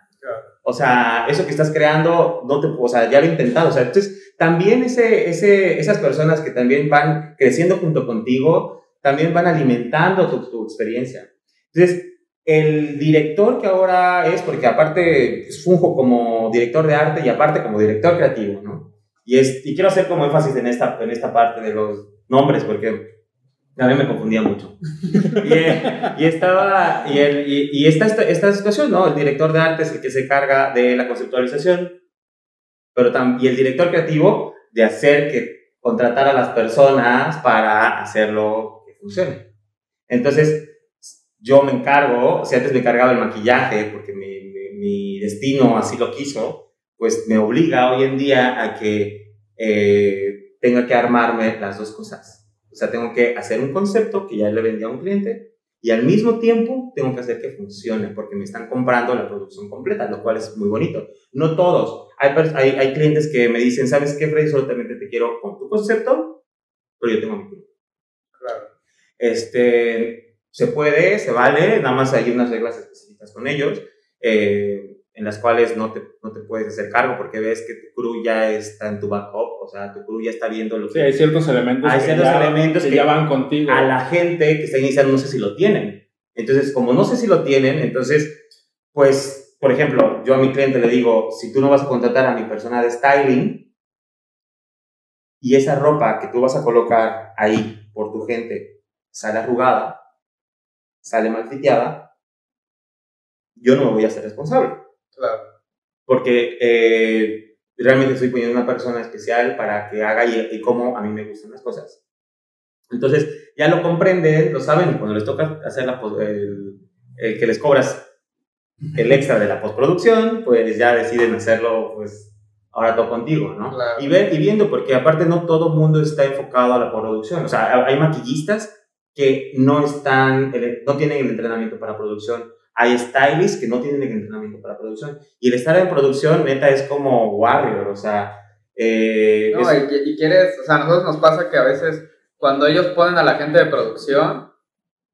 O sea, eso que estás creando, no te, o sea, ya lo he intentado. O sea, entonces, también ese, ese, esas personas que también van creciendo junto contigo, también van alimentando tu, tu experiencia. Entonces, el director que ahora es, porque aparte funjo como director de arte y aparte como director creativo, ¿no? Y, es, y quiero hacer como énfasis en esta, en esta parte de los nombres, porque a mí me confundía mucho. <laughs> y, y, estaba, y, el, y, y esta, esta, esta, situación, ¿no? El director de arte es el que se carga de la conceptualización, pero y el director creativo de hacer que contratar a las personas para hacerlo que funcione. Entonces, yo me encargo, si antes me cargaba el maquillaje porque mi, mi, destino así lo quiso, pues me obliga hoy en día a que eh, tenga que armarme las dos cosas. O sea, tengo que hacer un concepto que ya le vendí a un cliente y al mismo tiempo tengo que hacer que funcione porque me están comprando la producción completa, lo cual es muy bonito. No todos. Hay, hay, hay clientes que me dicen, ¿sabes qué, Freddy? Solamente te quiero con tu concepto, pero yo tengo mi cliente. Claro. Este, se puede, se vale, nada más hay unas reglas específicas con ellos. Eh, en las cuales no te, no te puedes hacer cargo porque ves que tu crew ya está en tu backup, o sea, tu crew ya está viendo lo que... Sí, hay ciertos elementos, hay ciertos ya, elementos que, ya van contigo. A la gente que está iniciando no sé si lo tienen. Entonces, como no sé si lo tienen, entonces, pues, por ejemplo, yo a mi cliente le digo, si tú no vas a contratar a mi persona de styling y esa ropa que tú vas a colocar ahí por tu gente sale arrugada, sale mal fiteada, yo no me voy a ser responsable. Claro. Porque eh, realmente estoy poniendo una persona especial para que haga y, y cómo a mí me gustan las cosas. Entonces, ya lo comprenden, lo saben, y cuando les toca hacer la, el, el que les cobras el extra de la postproducción, pues ya deciden hacerlo, pues ahora todo contigo, ¿no? Y, ver, y viendo, porque aparte no todo mundo está enfocado a la producción. O sea, hay maquillistas que no están, no tienen el entrenamiento para producción hay stylists que no tienen el entrenamiento para producción. Y el estar en producción, neta, es como warrior, o sea... Eh, no, y, quieres, o sea, a nosotros nos pasa que a veces cuando ellos ponen a la gente de producción,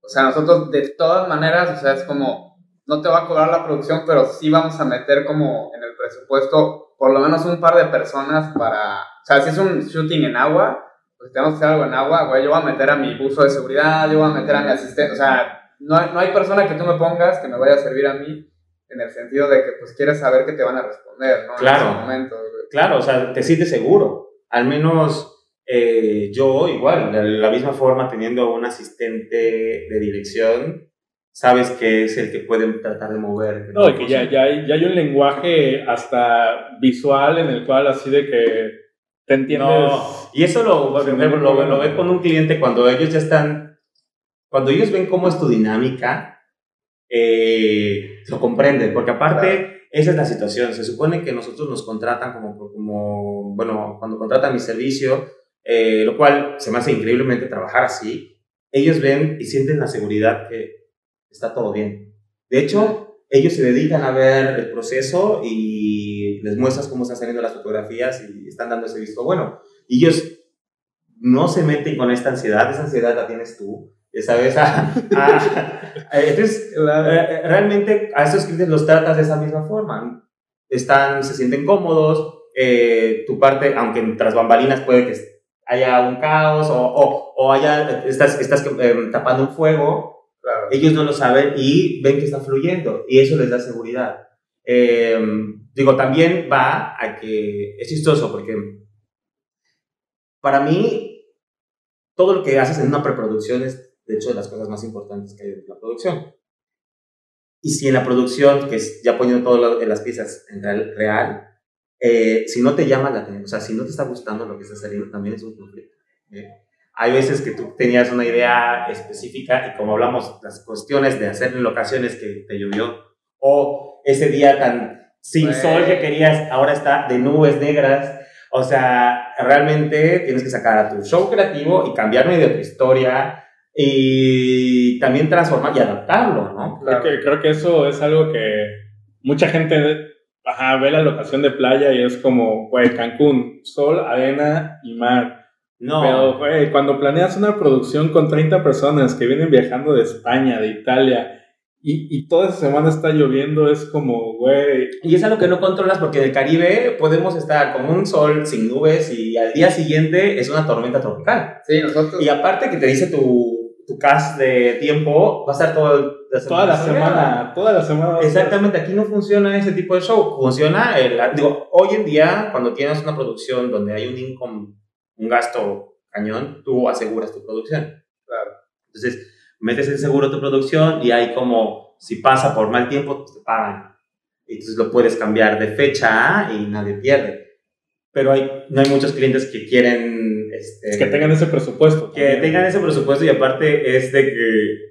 o sea, nosotros de todas maneras, o sea, es como, no te va a cobrar la producción, pero sí vamos a meter como en el presupuesto por lo menos un par de personas para, o sea, si es un shooting en agua, pues tenemos que hacer algo en agua, güey, yo voy a meter a mi buzo de seguridad, yo voy a meter a mi asistente, o sea, no hay, no hay persona que tú me pongas que me vaya a servir a mí en el sentido de que pues quieres saber que te van a responder, ¿no? Claro. En ese momento, claro, o sea, te sientes seguro. Al menos eh, yo igual, de la misma forma, teniendo un asistente de dirección, sabes que es el que puede tratar de mover. No, y que ya, ya, hay, ya hay un lenguaje hasta visual en el cual así de que te entiendes. No, y eso lo, lo, lo, ve con un cliente cuando ellos ya están, cuando ellos ven cómo es tu dinámica, eh, lo comprenden, porque aparte esa es la situación, se supone que nosotros nos contratan como, como bueno, cuando contratan mi servicio, eh, lo cual se me hace increíblemente trabajar así, ellos ven y sienten la seguridad que está todo bien. De hecho, ellos se dedican a ver el proceso y les muestras cómo están saliendo las fotografías y están dando ese visto bueno. Y ellos no se meten con esta ansiedad, esa ansiedad la tienes tú. ¿Sabes? <laughs> entonces, eh, realmente a esos clientes los tratas de esa misma forma. Están, se sienten cómodos, eh, tu parte, aunque tras bambalinas puede que haya un caos o, o, o haya, estás, estás eh, tapando un fuego, ellos no lo saben y ven que está fluyendo y eso les da seguridad. Em, digo, también va a que es chistoso porque para mí todo lo que haces en una preproducción es de hecho de las cosas más importantes que hay en la producción. Y si en la producción, que es ya poniendo todas las piezas en real, real eh, si no te llama la atención, o sea, si no te está gustando lo que está saliendo, también es un conflicto. ¿eh? Hay veces que tú tenías una idea específica y como hablamos, las cuestiones de hacer en locaciones que te llovió o ese día tan sin sol que querías, ahora está de nubes negras. O sea, realmente tienes que sacar a tu show creativo y cambiar medio tu historia y también transformar y adaptarlo, ¿no? Creo, que, creo que eso es algo que mucha gente ve la locación de playa y es como, güey, Cancún, sol, arena y mar no. Pero, güey, cuando planeas una producción con 30 personas que vienen viajando de España, de Italia, y, y toda esa semana está lloviendo, es como, güey. Y es algo que no controlas porque en el Caribe podemos estar con un sol sin nubes y al día siguiente es una tormenta tropical. Sí, nosotros. Y aparte que te dice tu, tu cast de tiempo, va a estar todo toda la semana. Toda la semana. Exactamente, aquí no funciona ese tipo de show. Funciona, el, digo, hoy en día, cuando tienes una producción donde hay un income un gasto cañón, tú aseguras tu producción. Claro. Entonces, metes el seguro tu producción y hay como, si pasa por mal tiempo, pues te pagan. Entonces lo puedes cambiar de fecha y nadie pierde. Pero hay, no hay muchos clientes que quieren... Este, que tengan ese presupuesto. Que tengan ese presupuesto y aparte es de que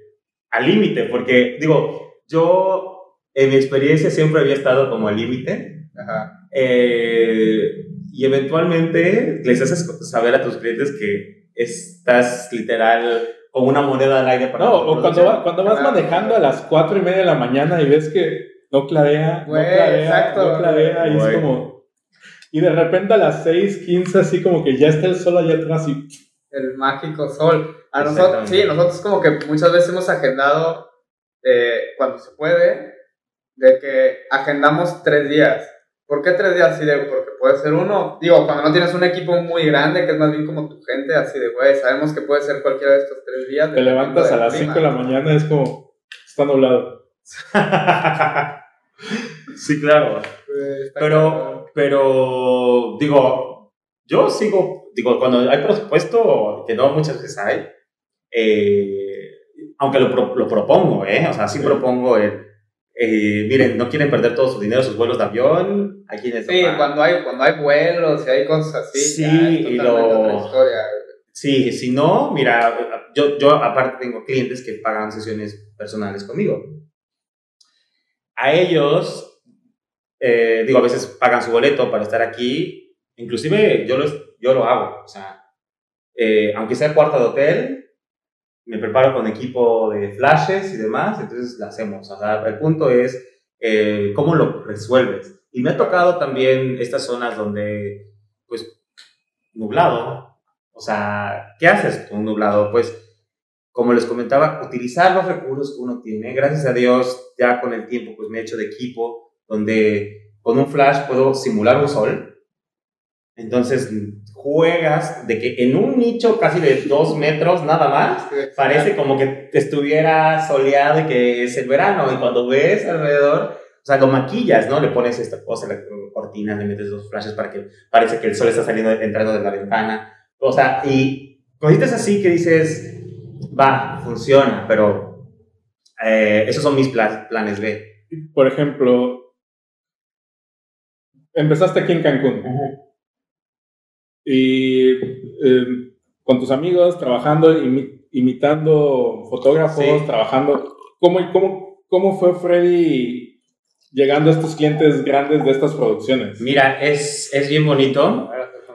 al límite, porque digo, yo en mi experiencia siempre había estado como al límite. Ajá. Eh, y eventualmente les haces saber a tus clientes que estás literal con una moneda al aire para No, o cuando, cuando vas manejando a las 4 y media de la mañana y ves que no clarea, no clarea, exacto, no clarea, y es como... Y de repente a las 6.15 así como que ya está el sol allá atrás y... El mágico sol. A nosotros, sí, nosotros como que muchas veces hemos agendado, eh, cuando se puede, de que agendamos tres días ¿Por qué tres días así de, porque puede ser uno, digo, cuando no tienes un equipo muy grande, que es más bien como tu gente, así de, güey, sabemos que puede ser cualquiera de estos tres días. Te levantas a las 5 de la mañana, es como, está nublado. <laughs> sí, claro. pero, pero, digo, yo sigo, digo, cuando hay presupuesto, que no muchas veces hay, eh, aunque lo, lo, propongo, ¿eh? O sea, sí, propongo el eh, miren, no quieren perder todo su dinero, sus vuelos de avión, hay quienes... Sí, cuando hay, cuando hay vuelos y hay cosas así, sí, y lo... Sí, si no, mira, yo, yo aparte tengo clientes que pagan sesiones personales conmigo. A ellos, eh, digo, a veces pagan su boleto para estar aquí, inclusive yo, yo lo hago, o sea, eh, aunque sea cuarto de hotel, me preparo con equipo de flashes y demás, entonces lo hacemos. O sea, el punto es eh, cómo lo resuelves. Y me ha tocado también estas zonas donde, pues, nublado. O sea, ¿qué haces con nublado? Pues, como les comentaba, utilizar los recursos que uno tiene. Gracias a Dios, ya con el tiempo, pues me he hecho de equipo donde con un flash puedo simular un sol. Entonces, juegas de que en un nicho casi de dos metros nada más, parece como que estuviera soleado y que es el verano. Y cuando ves alrededor, o sea, lo maquillas, ¿no? Le pones esta cosa, cortinas, le metes dos flashes para que parece que el sol está saliendo, entrando de la ventana. O sea, y cositas así que dices, va, funciona, pero eh, esos son mis planes B. Por ejemplo, empezaste aquí en Cancún. Y eh, con tus amigos, trabajando, imitando fotógrafos, trabajando. ¿Cómo, cómo, ¿Cómo fue Freddy llegando a estos clientes grandes de estas producciones? Mira, es, es bien bonito.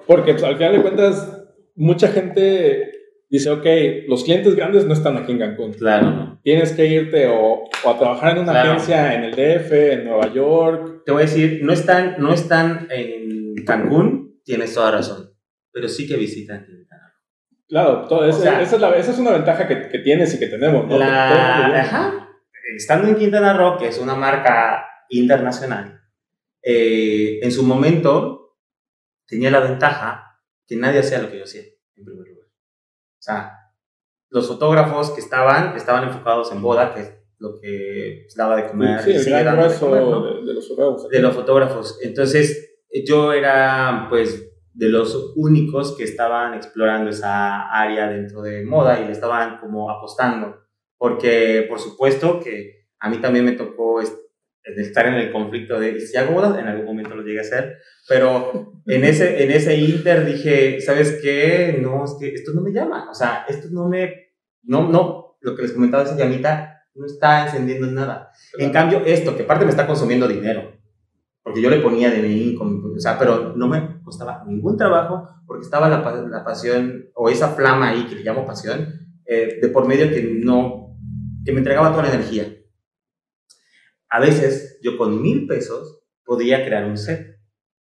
Porque pues, al final de cuentas, mucha gente dice, ok, los clientes grandes no están aquí en Cancún. Claro. Tienes que irte o, a trabajar en una agencia en el DF, en Nueva York. Te voy a decir, no están, no están en Cancún, tienes toda razón, pero sí que visitan Claro, todo, esa, es la, esa, es una ventaja que, que, tienes y que tenemos. ¿no? La, ajá. Estando en Quintana Roo, que es una marca internacional, eh, en su momento tenía la ventaja que nadie hacía lo que yo hacía, en primer lugar. O sea, los fotógrafos que estaban, estaban enfocados en boda, que es lo que daba de comer. Sí, el gran grueso de, de, los fotógrafos. De los fotógrafos. Entonces, yo era, pues, de los únicos que estaban explorando esa área dentro de moda y le estaban como apostando. Porque, por supuesto, que a mí también me tocó estar en el conflicto de si hago moda, en algún momento lo llegué a hacer, pero en ese, en ese inter dije, ¿sabes qué? No, es que esto no me llama, o sea, esto no me, no, no, lo que les comentaba esa llamita no está encendiendo nada. En cambio, esto, que aparte me está consumiendo dinero, porque yo le ponía de mí, o sea, pero no me costaba ningún trabajo porque estaba la, la pasión o esa flama ahí que le llamo pasión eh, de por medio que no, que me entregaba toda la energía. A veces yo con mil pesos podía crear un set.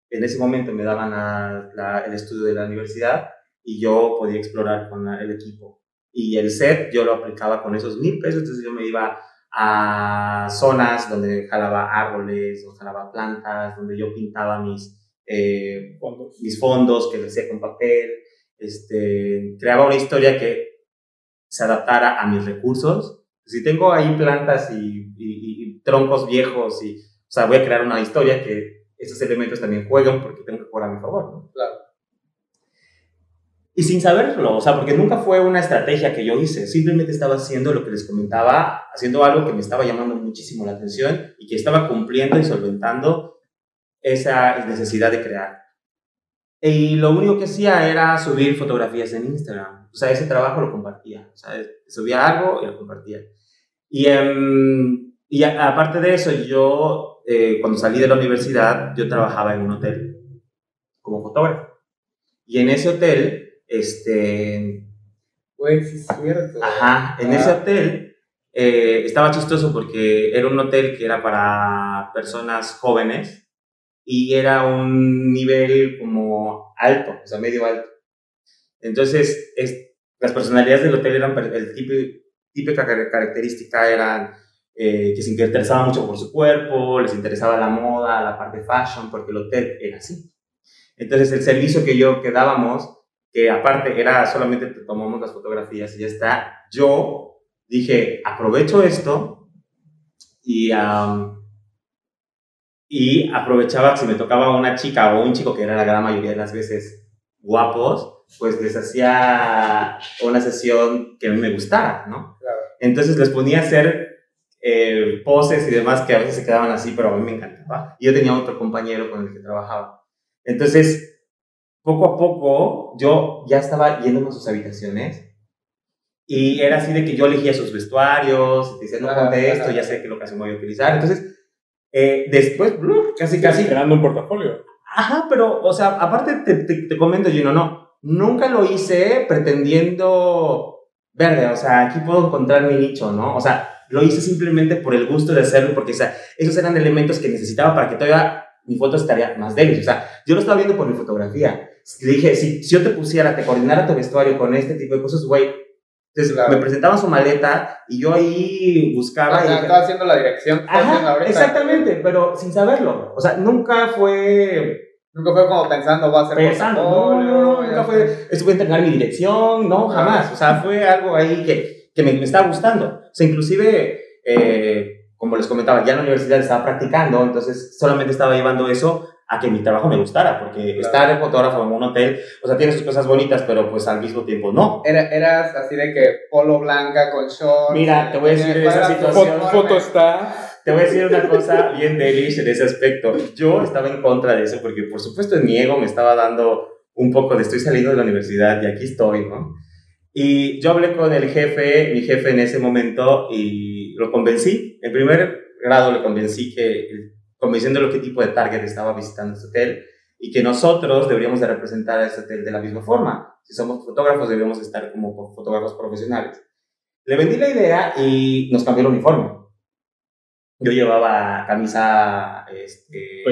En ese momento me daban el estudio de la universidad y yo podía explorar con el equipo. Y el set yo lo aplicaba con esos mil pesos, entonces yo me iba a zonas donde jalaba árboles o jalaba plantas, donde yo pintaba mis, eh, fondos. mis fondos que lo hacía con papel, este, creaba una historia que se adaptara a mis recursos. Si tengo ahí plantas y, y, troncos viejos, y, o sea, voy a crear una historia que esos elementos también jueguen porque tengo que jugar a mi favor. ¿no? Claro. Y sin saberlo, o sea, porque nunca fue una estrategia que yo hice, simplemente estaba haciendo lo que les comentaba, haciendo algo que me estaba llamando muchísimo la atención y que estaba cumpliendo y solventando esa necesidad de crear. Y lo único que hacía era subir fotografías en Instagram. O sea, ese trabajo lo compartía. O sea, subía algo y lo compartía. Y, em, y aparte de eso, yo, eh, cuando salí de la universidad, yo trabajaba en un hotel como fotógrafo. Y en ese hotel este. Pues sí, es cierto. Ajá, en ese hotel eh, estaba chistoso porque era un hotel que era para personas jóvenes y era un nivel como alto, o sea, medio alto. Entonces, es, las personalidades del hotel eran, el tipo, típica característica eran eh, que se interesaban mucho por su cuerpo, les interesaba la moda, la parte fashion, porque el hotel era así. Entonces, el servicio que yo que dábamos que aparte era solamente tomamos las fotografías y ya está. Yo dije, aprovecho esto y, y aprovechaba si me tocaba una chica o un chico, que era la gran mayoría de las veces guapos, pues les hacía una sesión que me gustara, ¿no? Entonces les ponía a hacer eh, poses y demás que a veces se quedaban así, pero a mí me encantaba. Y yo tenía otro compañero con el que trabajaba. Entonces, poco a poco yo ya estaba yendo a sus habitaciones y era así de que yo elegía sus vestuarios, decía, no ponte esto, ya sé qué locación voy a utilizar. Entonces, eh, después, casi, casi... Creando un portafolio. Ajá, pero, o sea, aparte te, te, comento, Gino, no, nunca lo hice pretendiendo verde, o sea, aquí puedo encontrar mi nicho, ¿no? O sea, lo hice simplemente por el gusto de hacerlo, porque, o sea, esos eran elementos que necesitaba para que todavía mi foto estaría más débil. O sea, yo lo estaba viendo por mi fotografía. Le dije, si, si yo te pusiera, te coordinara tu vestuario con este tipo de cosas, güey. Entonces me presentaban su maleta y yo ahí buscaba. y estaba haciendo la dirección. exactamente, pero sin saberlo. O sea, nunca fue. Nunca fue como pensando, voy a hacer Pensando, no, no, no, nunca fue. Esto voy a entregar mi dirección, no, jamás. O sea, fue algo ahí que, que me, me estaba gustando. O sea, inclusive. Eh, como les comentaba, ya en la universidad estaba practicando, entonces solamente estaba llevando eso a que mi trabajo me gustara, porque estar de fotógrafo en un hotel, o sea, tiene sus cosas bonitas, pero pues al mismo tiempo no. Era, eras así de que polo blanca con shorts. Mira, te voy a decir ¿cuál esa situación. Foto está. Te voy a decir una cosa bien delish en ese aspecto. Yo estaba en contra de eso porque, por supuesto, en mi ego me estaba dando un poco de estoy saliendo de la universidad y aquí estoy, ¿no? Y yo hablé con el jefe, mi jefe en ese momento, y lo convencí. En primer grado le convencí que, convenciéndolo qué tipo de target estaba visitando este hotel y que nosotros deberíamos de representar a este hotel de la misma forma. Si somos fotógrafos, debemos estar como fotógrafos profesionales. Le vendí la idea y nos cambió el uniforme. Yo llevaba camisa, este,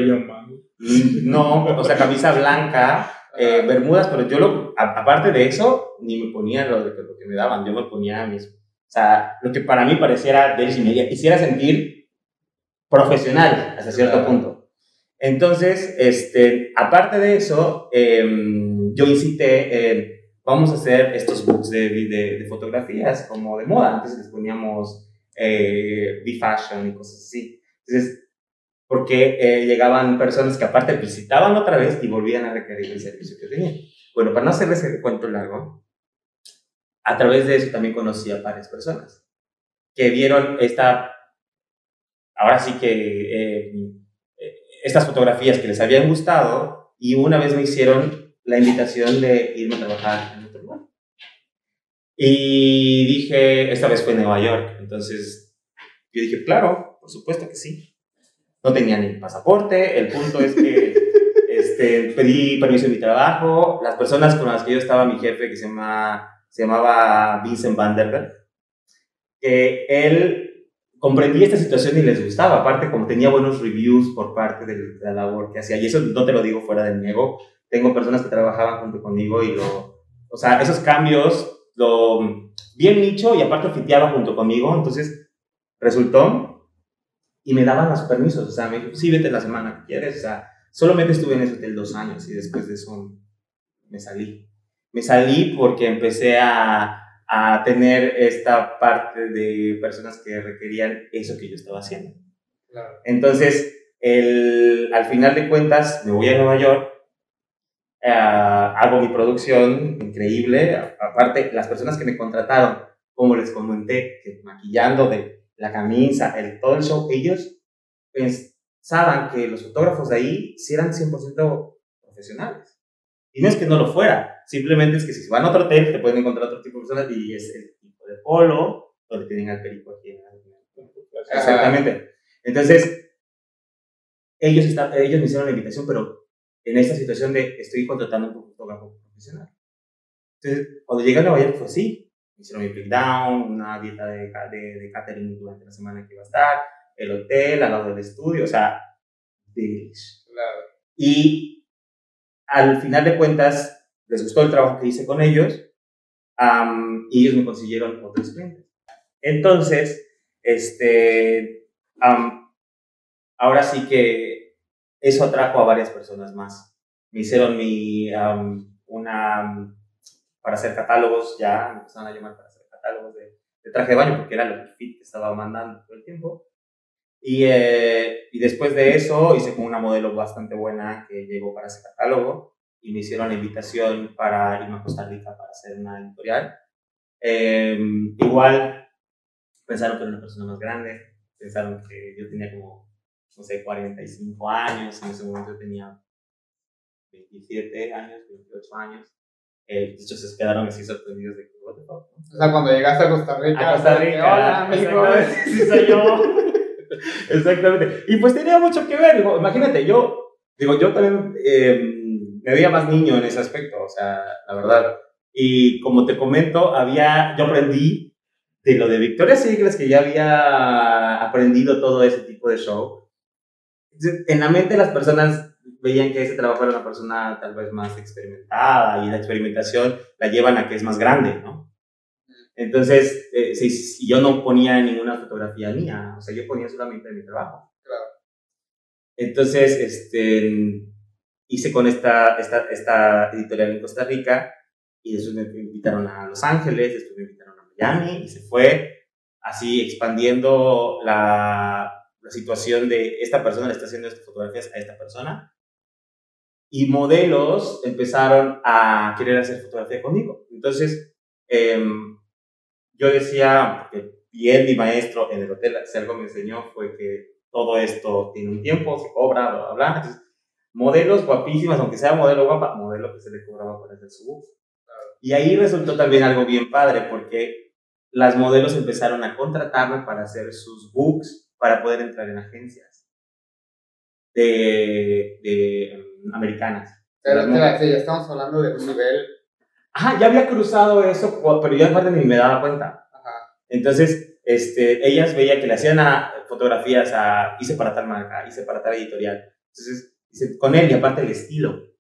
no, o sea, camisa blanca, eh, bermudas, pero yo lo, a- aparte de eso, ni me ponía lo, lo que me daban, yo me ponía mis, o sea, lo que para mí pareciera de y media, quisiera sentir profesional hasta cierto Claro. punto. Entonces, este, aparte de eso, em, yo incité, em, vamos a hacer estos books de, de, de fotografías como de moda, antes les poníamos eh, B-Fashion y cosas así. Entonces, porque eh, llegaban personas que aparte visitaban otra vez y volvían a requerir el servicio que tenían. Bueno, para no hacerles el cuento largo, a través de eso también conocí a varias personas que vieron esta, ahora sí que, eh, eh, estas fotografías que les habían gustado y una vez me hicieron la invitación de irme a trabajar en otro lugar. Y dije, esta vez fue en Nueva York, entonces yo dije, claro, por supuesto que sí. No tenía ni pasaporte, el punto es que <laughs> este, pedí permiso en mi trabajo, las personas con las que yo estaba, mi jefe que se, llama, se llamaba Vincent Vanderberg, que él comprendía esta situación y les gustaba, aparte como tenía buenos reviews por parte de la labor que hacía, y eso no te lo digo fuera del ego, tengo personas que trabajaban junto conmigo y lo, o sea, esos cambios, lo bien nicho y aparte oficiaba junto conmigo, entonces resultó y me daban los permisos, o sea, me dijo, sí, vete la semana que quieres, o sea, solamente estuve en ese hotel dos años y después de eso me salí. Me salí porque empecé a, a tener esta parte de personas que requerían eso que yo estaba haciendo. Claro. Entonces, el, al final de cuentas, me voy a Nueva York, eh, hago mi producción increíble. Aparte, las personas que me contrataron, como les comenté, que maquillando de la camisa, el, todo el show, ellos pensaban que los fotógrafos de ahí sí eran 100% profesionales. Y no es que no lo fuera, simplemente es que si se van a otro hotel, te pueden encontrar otro tipo de personas y es el tipo de polo, donde tienen al perico aquí Exactamente. Entonces, ellos, está- ellos me hicieron la invitación, pero en esta situación de estoy contratando un fotógrafo profesional. Entonces, cuando llegué a Nueva York fue así. Me hicieron mi breakdown, una dieta de, de, de catering durante la semana que iba a estar, el hotel, al lado del estudio, o sea, delish. Claro. Y al final de cuentas, les gustó el trabajo que hice con ellos y ellos me consiguieron otros clientes. Entonces, este, ahora sí que eso atrajo a varias personas más. Me hicieron mi, una, para hacer catálogos ya, me empezaron a llamar para hacer catálogos de, de traje de baño porque era lo que estaba mandando todo el tiempo. Y, eh, y después de eso hice con una modelo bastante buena que llegó para ese catálogo y me hicieron la invitación para irme a Costa Rica para hacer una editorial. Eh, igual pensaron que era una persona más grande, pensaron que yo tenía como, no sé, 45 años, en ese momento yo tenía 27 años, 28 años. Eh, de hecho, se quedaron así sorprendidos de que, what the. O sea, cuando llegaste a Costa Rica. A Costa Rica. Hola, amigo. Sí soy yo. <laughs> <laughs> Exactamente. Y pues tenía mucho que ver. Digo, imagínate, yo, digo, yo también eh, me veía más niño en ese aspecto, o sea, la verdad. Y como te comento, había, yo aprendí de lo de Victoria Secret, que ya había aprendido todo ese tipo de show. En la mente de las personas veían que ese trabajo era una persona tal vez más experimentada y la experimentación la llevan a que es más grande, ¿no? Entonces, eh, si, yo no ponía ninguna fotografía mía, o sea, yo ponía solamente mi trabajo. Claro. Entonces, este, hice con esta, esta, esta editorial en Costa Rica y después me invitaron a Los Ángeles, después me invitaron a Miami y se fue así expandiendo la, la situación de esta persona le está haciendo estas fotografías a esta persona y modelos empezaron a querer hacer fotografía conmigo. Entonces, em, yo decía, porque bien mi maestro en el hotel, si algo me enseñó fue que todo esto tiene un tiempo, se cobra, bla, bla, bla. Entonces, modelos guapísimas, aunque sea modelo guapa, modelo que se le cobraba por hacer su book. Y ahí resultó también algo bien padre, porque las modelos empezaron a contratarme para hacer sus books, para poder entrar en agencias de, de um, americanas. Pero ya estamos hablando de un nivel. Ajá, ya había cruzado eso, pero yo aparte ni me daba cuenta. Ajá. Entonces, este, ellas veían que le hacían a, fotografías a, hice para tal marca, hice para tal editorial. Entonces, con él y aparte el estilo.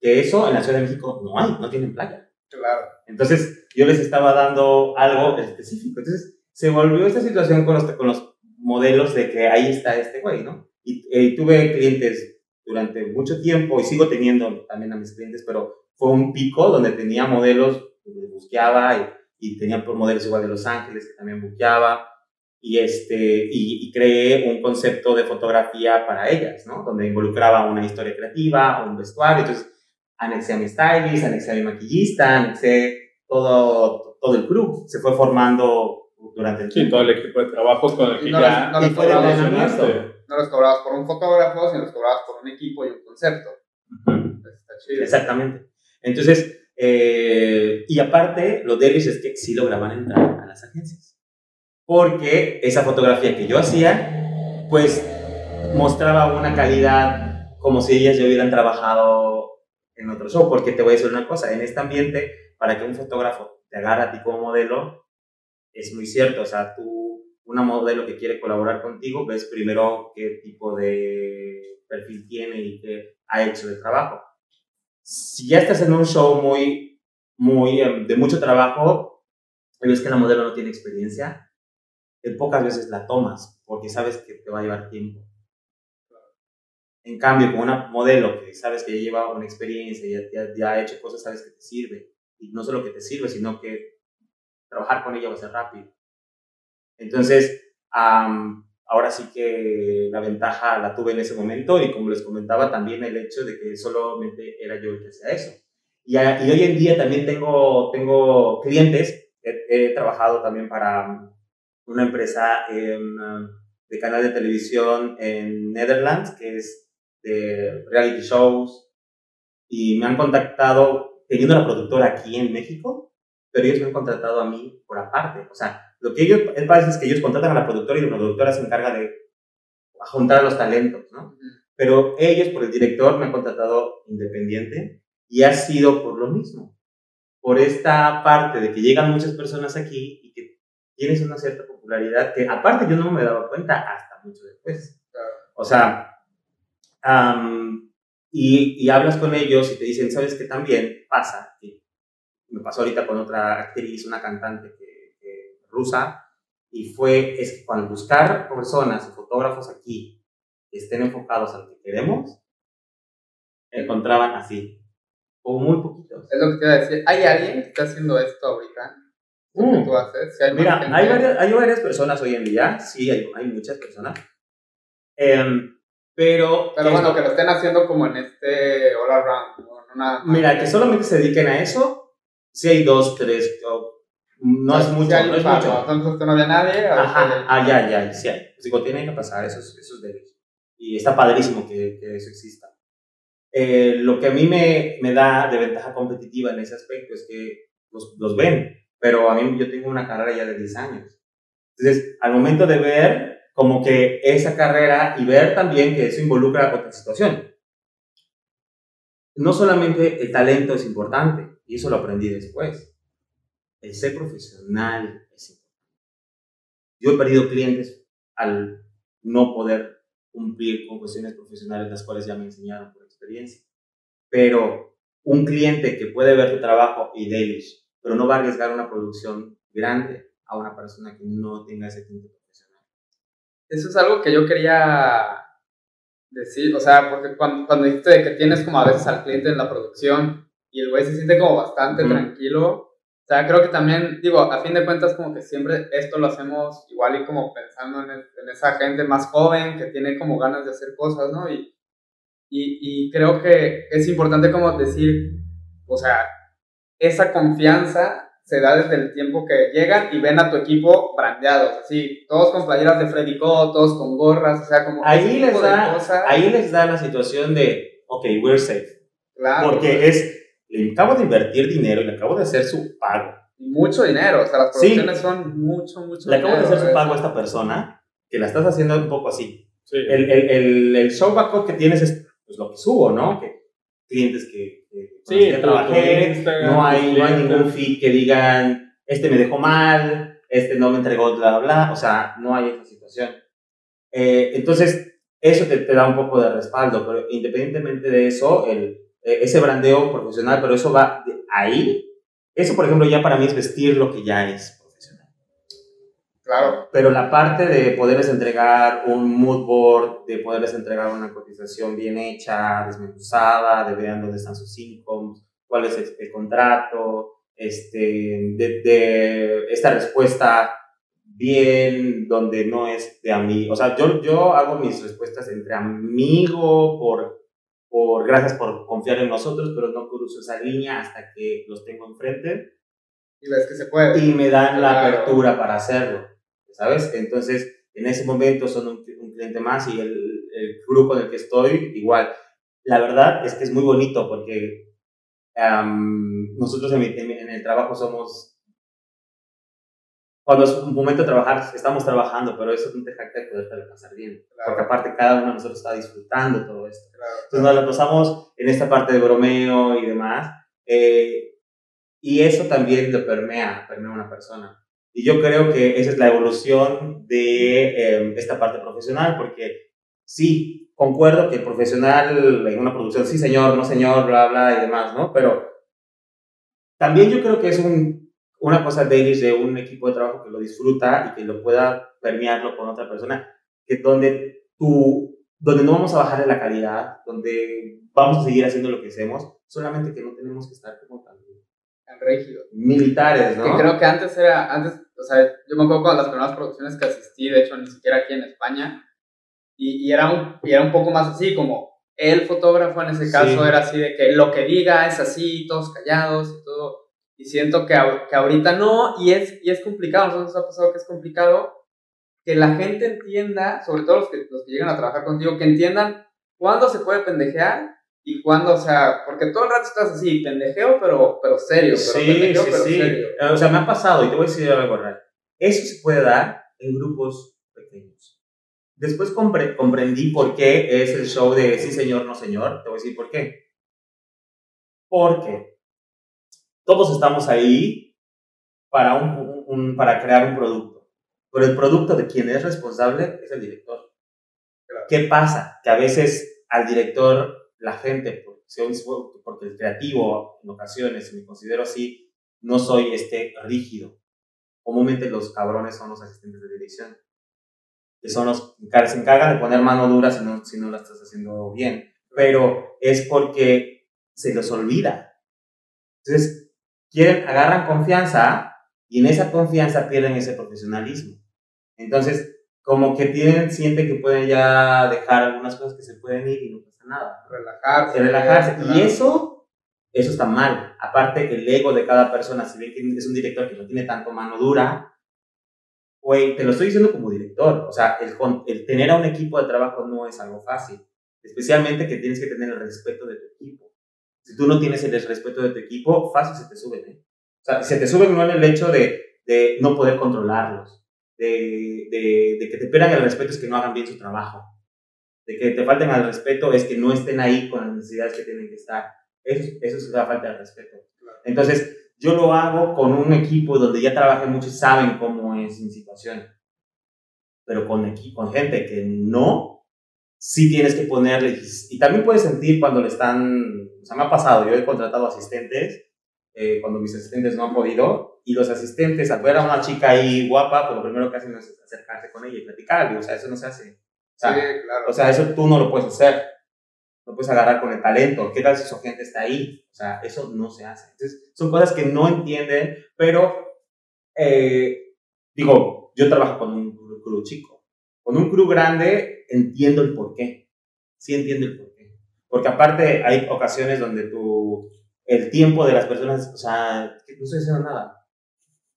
Que eso en la Ciudad de México no hay, no tienen playa. Claro. Entonces, yo les estaba dando algo específico. Entonces, se volvió esta situación con los, con los modelos de que ahí está este güey, ¿no? Y, eh, tuve clientes durante mucho tiempo y sigo teniendo también a mis clientes, pero fue un pico donde tenía modelos, busqueaba y, y tenía modelos igual de Los Ángeles que también busqueaba y, este, y, creé un concepto de fotografía para ellas, ¿no? Donde involucraba una historia creativa, un vestuario, entonces anexé a mi stylist, anexé a mi maquillista, anexé todo, todo el club, se fue formando durante el tiempo. Sí, todo el equipo de trabajo con el que no ya... no, los cobrabas, no los cobrabas por un fotógrafo, sino los cobrabas por un equipo y un concepto. Está chido. Exactamente. Entonces, eh, y aparte, lo de es que sí lograban entrar a las agencias. Porque esa fotografía que yo hacía, pues mostraba una calidad como si ellas ya hubieran trabajado en otro show, porque te voy a decir una cosa, en este ambiente, para que un fotógrafo te agarre a ti como modelo, es muy cierto, o sea, tú, una modelo que quiere colaborar contigo, ves primero qué tipo de perfil tiene y qué ha hecho de trabajo. Si ya estás en un show muy, muy, em, de mucho trabajo, y ves que la modelo no tiene experiencia, pocas veces la tomas porque sabes que te va a llevar tiempo. En cambio, con una modelo que sabes que ya lleva una experiencia, ya, ya, ha hecho cosas, sabes que te sirve. Y no solo que te sirve, sino que trabajar con ella va a ser rápido. Entonces, ahora sí que la ventaja la tuve en ese momento y como les comentaba, también el hecho de que solamente era yo el que hacía eso. Y, y hoy en día también tengo, tengo clientes, he trabajado también para una empresa de canal de televisión en Netherlands, que es de reality shows, y me han contactado teniendo la productora aquí en México, pero ellos me han contratado a mí por aparte. O sea, lo que ellos, es es que ellos contratan a la productora y la productora se encarga de juntar los talentos, ¿no? Pero ellos, por el director, me han contratado independiente y ha sido por lo mismo. Por esta parte de que llegan muchas personas aquí y que tienes una cierta popularidad que aparte yo no me daba cuenta hasta mucho después. O sea, y, y, hablas con ellos y te dicen, ¿sabes qué también pasa? Y me pasó ahorita con otra actriz, una cantante que, rusa, y fue, es que cuando buscar personas o fotógrafos aquí que estén enfocados a lo que queremos, encontraban así, o muy poquitos. Es lo que te iba a decir, ¿hay alguien que está haciendo esto ahorita? Mm. Mira, hay varias, hay varias personas hoy en día, sí, hay, hay muchas personas. Em, pero. Pero bueno, que lo estén haciendo como en este all around. Mira, que solamente se dediquen a eso, sí hay dos, tres. No es mucho, no es mucho. Entonces no había nadie. Ajá, ah, ya, ya, sí hay. Pues digo, tienen que pasar esos, esos derechos. Y está padrísimo que, que eso exista. Eh, lo que a mí me, me da de ventaja competitiva en ese aspecto es que los, los ven pero a mí yo tengo una carrera ya de 10 años. Entonces, al momento de ver como que esa carrera y ver también que eso involucra otra situación. No solamente el talento es importante, y eso lo aprendí después. El ser profesional es importante. Yo he perdido clientes al no poder cumplir con cuestiones profesionales las cuales ya me enseñaron por experiencia. Pero un cliente que puede ver tu trabajo y Delish pero no va a arriesgar una producción grande a una persona que no tenga ese tiempo profesional. Eso es algo que yo quería decir, o sea, porque cuando, cuando dijiste que tienes como a veces al cliente en la producción y el güey se siente como bastante tranquilo, o sea, creo que también, digo, a fin de cuentas como que siempre esto lo hacemos igual y como pensando en, en esa gente más joven que tiene como ganas de hacer cosas, ¿no? Y, Y, y creo que es importante como decir, o sea, esa confianza se da desde el tiempo que llegan y ven a tu equipo brandeados, así, todos con playeras de Freddy Co, todos con gorras, o sea, como ahí les da, ahí les da la situación de, ok, we're safe. Claro. Porque es, le acabo de invertir dinero y le acabo de hacer su pago. Mucho dinero, o sea, las producciones son mucho, mucho Le acabo de hacer su pago a esta persona que la estás haciendo un poco así. Sí. El, el, el, el show backup que tienes es pues, lo que subo, ¿no? Que clientes que, sí, trabajé, no hay, no hay ningún feed que digan, este me dejó mal, este no me entregó, bla, bla, bla, o sea, no hay esa situación. Eh, entonces, eso te, te, da un poco de respaldo, pero independientemente de eso, el, ese brandeo profesional, pero eso va ahí, eso por ejemplo ya para mí es vestir lo que ya es Claro. Pero la parte de poderles entregar un mood board, de poderles entregar una cotización bien hecha, desmenuzada, de vean dónde están sus incomes, cuál es el, contrato, este, de, de, esta respuesta bien, donde no es de amigo. O sea, yo, yo hago mis respuestas entre amigo, por, por gracias por confiar en nosotros, pero no cruzo esa línea hasta que los tengo enfrente. Y ves que se puede. Y me dan la apertura para hacerlo. ¿sabes? Entonces, en ese momento son un, cliente más y el, el, grupo en el que estoy igual. La verdad es que es muy bonito porque nosotros en, en, el trabajo somos... Cuando es un momento de trabajar, estamos trabajando, pero eso no te jacta de poder pasar bien. Porque aparte cada uno de nosotros está disfrutando todo esto. Entonces nos lo pasamos en esta parte de bromeo y demás. Eh, y eso también lo permea, permea a una persona. Y yo creo que esa es la evolución de em, esta parte profesional, porque sí, concuerdo que el profesional en una producción, sí señor, no señor, bla, bla y demás, ¿no? Pero también yo creo que es un, una cosa daily de un equipo de trabajo que lo disfruta y que lo pueda permearlo con otra persona, que donde tú, donde no vamos a bajar la calidad, donde vamos a seguir haciendo lo que hacemos, solamente que no tenemos que estar como tal rígido. Militares, ¿no? Que creo que antes era, antes, o sea, yo me acuerdo con las primeras producciones que asistí, de hecho, ni siquiera aquí en España, y, y era, un, y era un poco más así, como el fotógrafo en ese caso era así de que lo que diga es así, todos callados y todo. Y siento que, que ahorita no, y es, y es complicado, nosotros nos ha pasado que es complicado que la gente entienda, sobre todo los que, los que llegan a trabajar contigo, que entiendan cuándo se puede pendejear y cuando, o sea, porque todo el rato estás así, pendejeo, pero, pero serio. Pero sí, pendejeo, sí, pero sí. Serio. O sea, me ha pasado, y te voy a decir algo real. Eso se puede dar en grupos pequeños. Después comprendí por qué es el show de sí señor, no señor. Te voy a decir por qué. Porque todos estamos ahí para, un, un, para crear un producto. Pero el producto de quien es responsable es el director. ¿Qué pasa? Que a veces al director la gente, porque el creativo en ocasiones, me considero así, no soy este rígido. Comúnmente los cabrones son los asistentes de dirección, que son los que se encargan de poner mano dura si no, si no la estás haciendo bien, pero es porque se los olvida. Entonces, quieren, agarran confianza y en esa confianza pierden ese profesionalismo. Entonces, como que tienen, sienten que pueden ya dejar algunas cosas que se pueden ir y no nada. Relajarse. Relajarse. Y eso, eso está mal. Aparte, el ego de cada persona, si ven que es un director que no tiene tanto mano dura, güey, te lo estoy diciendo como director. O sea, el, el tener a un equipo de trabajo no es algo fácil. Especialmente que tienes que tener el respeto de tu equipo. Si tú no tienes el respeto de tu equipo, fácil se te suben, ¿eh? O sea, se te suben no en el hecho de, de no poder controlarlos, de, de, de, que te esperan el respeto es que no hagan bien su trabajo de que te falten al respeto es que no estén ahí con las necesidades que tienen que estar. Eso, eso es la falta de respeto. Entonces, yo lo hago con un equipo donde ya trabajé mucho y saben cómo es mi situación. Pero con, con gente que no, sí tienes que ponerle. Y también puedes sentir cuando le están. O sea, me ha pasado, yo he contratado asistentes eh, cuando mis asistentes no han podido, y los asistentes, al ver a una chica ahí guapa, pues lo primero que hacen es acercarse con ella y platicar. O sea, eso no se hace. O sea, claro. o sea, eso tú no lo puedes hacer. No puedes agarrar con el talento. ¿Qué tal si su gente está ahí? O sea, eso no se hace. Entonces, son cosas que no entienden, pero eh, digo, yo trabajo con un crew chico. Con un crew grande entiendo el por qué. Sí entiendo el por qué. Porque aparte hay ocasiones donde tu, el tiempo de las personas, o sea, que no estoy haciendo nada.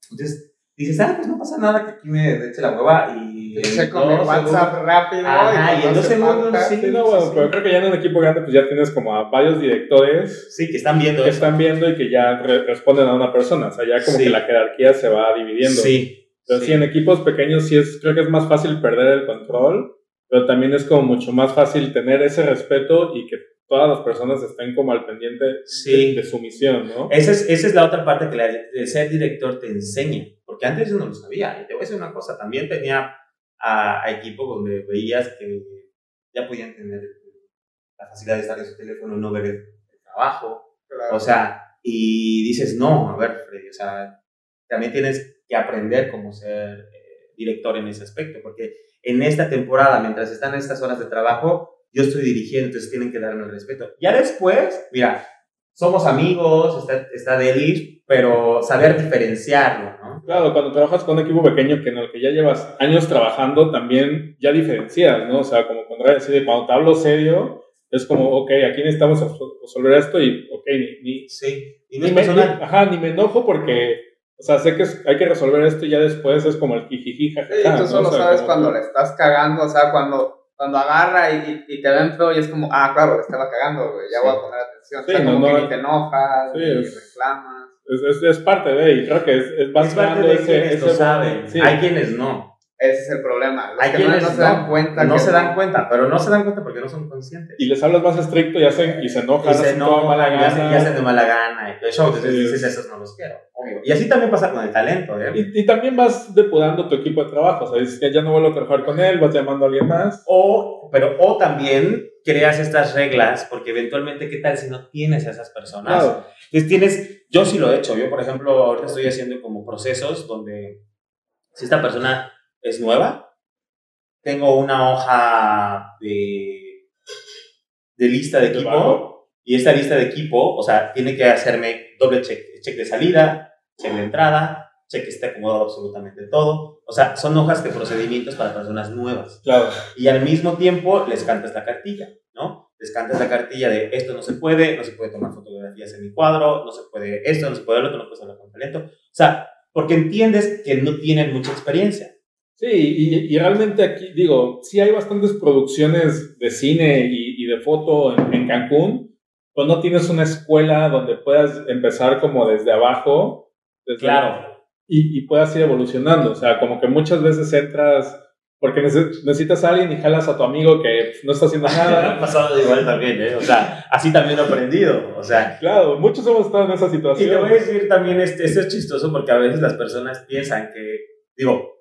Entonces dices, ah, pues no pasa nada que aquí me eche la hueva y... Checo mi WhatsApp rápido. Ajá, y en no dos segundos, sí. Sí, no, bueno, pero creo que ya en un equipo grande pues ya tienes como a varios directores Sí, que están viendo que eso. están viendo y que ya re- responden a una persona. O sea, ya como Sí. que la jerarquía se va dividiendo. Sí. Pero sí. en equipos pequeños sí es, creo que es más fácil perder el control, pero también es como mucho más fácil tener ese respeto y que todas las personas estén como al pendiente Sí. de, de su misión, ¿no? Esa es, esa es la otra parte que la, de ser director te enseña, porque antes yo no lo sabía. Y te voy a decir una cosa, también tenía a, a equipos donde veías que ya podían tener la facilidad de estar en su teléfono, no ver el, el trabajo, Claro. o sea, y dices, no, a ver, Freddy, o sea, también tienes que aprender cómo ser eh, director en ese aspecto, porque en esta temporada, mientras están estas horas de trabajo, yo estoy dirigiendo, entonces tienen que darme el respeto. Ya después, mira, somos amigos, está, está Delis, pero saber diferenciarlo, ¿no? Claro, cuando trabajas con un equipo pequeño que en el que ya llevas años trabajando, también ya diferencias, ¿no? O sea, como cuando, te hablo serio, es como, ok, aquí necesitamos resolver esto y, ok, ni, ni, Sí, y no ni es me, personal. ni- ajá, ni me enojo porque, o sea, sé que es- hay que resolver esto y ya después es como el jijiji, jajaja, Sí, tú ¿no? solo O sea, sabes como cuando que- le estás cagando, o sea, cuando, cuando agarra y, y, te ven feo y es como, ah, claro, le estaba cagando, güey, ya Sí. voy a poner atención. Sí, o sea, no, como no, que ni te enojas, sí, ni es- reclamas. Es, es, es parte de, y creo que es, es vas Es parte creando de ese- quienes ese lo saben. sí. Hay quienes no. Ese es el problema. Los Hay que no, quienes no se dan cuenta. No que se dan cuenta, pero no se dan cuenta porque no son conscientes. Y les hablas más estricto y, hacen, y se enojan, y se hacen todo de mala enojan, y hacen, gana. y hacen de mala gana y eso. Entonces Sí. dices, esos no los quiero. obvio. Y así también pasa con el talento, ¿eh? Y, y también vas depurando tu equipo de trabajo, o sea, dices que ya no vuelvo a trabajar con él, vas llamando a alguien más. O, pero, o también creas estas reglas, porque eventualmente, ¿qué tal si no tienes a esas personas? Claro, Entonces tienes, yo sí lo he hecho, yo por ejemplo ahorita estoy haciendo como procesos donde si esta persona es nueva, tengo una hoja de, de lista de equipo y esta lista de equipo, o sea, tiene que hacerme doble check, check de salida, check de entrada, check que esté acomodado absolutamente todo, o sea, son hojas de procedimientos para personas nuevas claro. y al mismo tiempo les cantas la cartilla, ¿no? Les cantas la cartilla de esto no se puede, no se puede tomar fotografías en mi cuadro, no se puede esto, no se puede lo otro, no puedes hablar con talento. O sea, porque entiendes que no tienen mucha experiencia. Sí, y, y realmente aquí, digo, sí hay bastantes producciones de cine y, y de foto en, en Cancún, pero no tienes una escuela donde puedas empezar como desde abajo. desde- Y, y puedas ir evolucionando. O sea, como que muchas veces entras porque nece- necesitas a alguien y jalas a tu amigo que no está haciendo Me <laughs> ha nada. pasado igual también, ¿eh? O sea, así también he aprendido. O sea, Claro, muchos hemos estado en esa y te situación. voy a decir también, este, esto es chistoso porque a veces las personas piensan que, digo,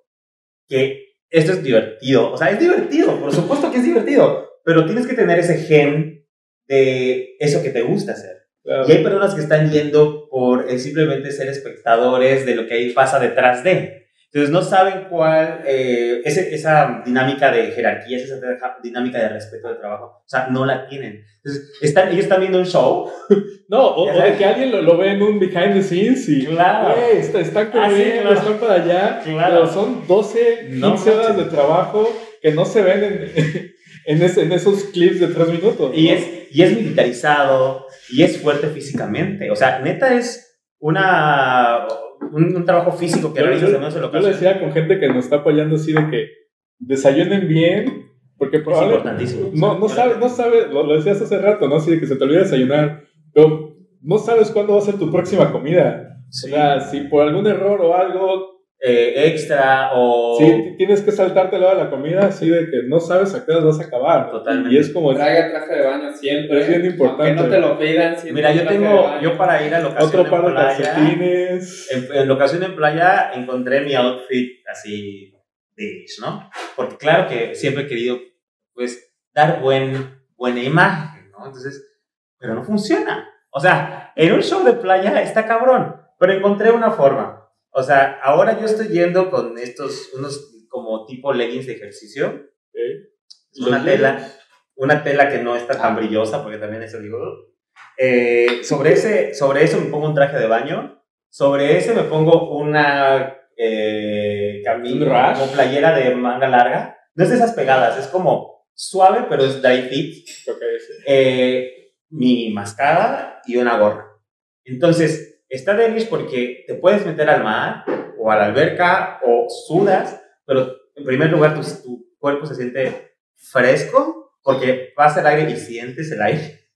que esto es divertido. O sea, es divertido, por supuesto que es divertido, pero tienes que tener ese gen de eso que te gusta hacer. Claro. Y hay personas que están yendo por el simplemente ser espectadores de lo que ahí pasa detrás de. Entonces no saben cuál, eh, ese- esa dinámica de jerarquías, esa dinámica de respeto de trabajo, o sea, no la tienen. Entonces están, ellos están viendo un show. No, o, o <laughs> de que alguien lo, lo ve en un behind the scenes y. Claro. "Güey, está- Ah, sí, claro. están para allá. Claro. Pero son 12, 15 No horas de trabajo que no se ven en, <laughs> en, en esos clips de 3 minutos. Y ¿no? es, y es militarizado, y es fuerte físicamente. O sea, neta es una, un, un trabajo físico que Yo, realizas yo- en ese yo local. lo decía con gente que nos está apoyando así de que desayunen bien, porque Es probablemente importantísimo. no, no sabe, no sabe, lo, lo decías hace rato, ¿no? Así de que se te olvida desayunar, pero no sabes cuándo va a ser tu próxima comida. Sí. O sea, si por algún error o algo Eh, extra o... Sí, tienes que saltarte la de la comida, así de que no sabes a qué horas vas a acabar. Totalmente. Y es como Traiga traje de baño siempre. Es bien importante. Aunque no te lo pidan. siempre Mira, yo de tengo, yo para ir a locación otro par de en playa, calcetines. en, en locación en playa encontré mi outfit así beige, ¿no? Porque claro que siempre he querido, pues, dar buen, buena imagen, ¿no? Entonces, pero no funciona. O sea, en un show de playa está cabrón, pero encontré una forma. O sea, ahora yo estoy yendo con estos, unos como tipo leggings de ejercicio, ¿ok? una tela, jeans. una tela que no está tan brillosa, porque también eso digo. Eh, sobre, ese, sobre eso me pongo un traje de baño, sobre ese me pongo una eh, ¿Un camisa, como playera de manga larga. No es de esas pegadas, es como suave, pero es dry fit. Ok, sí. Eh, mi mascada y una gorra. Entonces, está delish porque te puedes meter al mar o a la alberca o sudas, pero en primer lugar tu, cuerpo se siente fresco porque pasa el aire y sientes el aire. <laughs>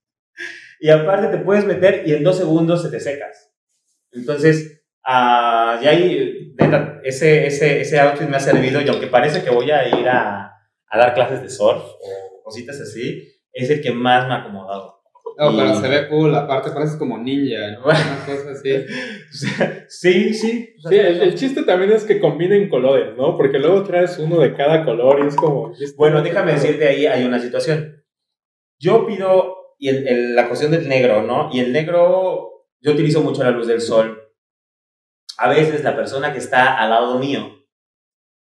Y aparte te puedes meter y en dos segundos se te secas. Entonces, ah, ya ahí, neta, ese, ese, ese outfit me ha servido y aunque parece que voy a ir a, a dar clases de surf o cositas así, es el que más me ha acomodado. No, pero Y- se ve cool, aparte pareces como ninja, ¿no? Una cosa así. <laughs> sí, sí. Sí, el, el chiste también es que combinen colores, ¿no? Porque luego traes uno de cada color y es como... Bueno, déjame decirte ahí, hay una situación. Yo pido y el- el- la cuestión del negro, ¿no? Y el negro, yo utilizo mucho la luz del sol. A veces la persona que está al lado mío,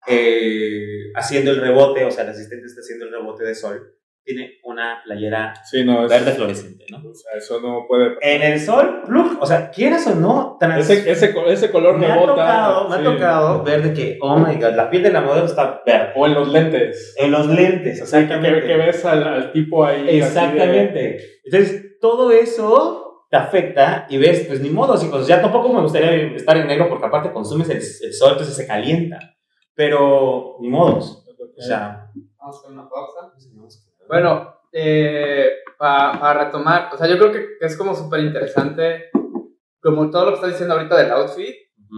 eh, haciendo el rebote, o sea, el asistente está haciendo el rebote de sol, tiene una playera Sí, no, es, verde fluorescente, ¿no? o sea, eso no puede... En el sol, ¡pluf! o sea, quieras o no, trans- Ese, ese, ese color me ha rebota. tocado, me sí. ha tocado ver de que, oh my god, la piel de la modelo está verde. O en los lentes. En los lentes, O sea, que, exactamente. que, que ves al, al tipo ahí. así de- Exactamente. Entonces, todo eso te afecta y ves, pues ni modo, chicos. Ya tampoco me gustaría estar en negro porque aparte consumes el, el sol, entonces se calienta. Pero ni modos. O sea, Vamos a hacer una pausa. Bueno, eh, para retomar, o sea, yo creo que, es como súper interesante, como todo lo que estás diciendo ahorita del outfit,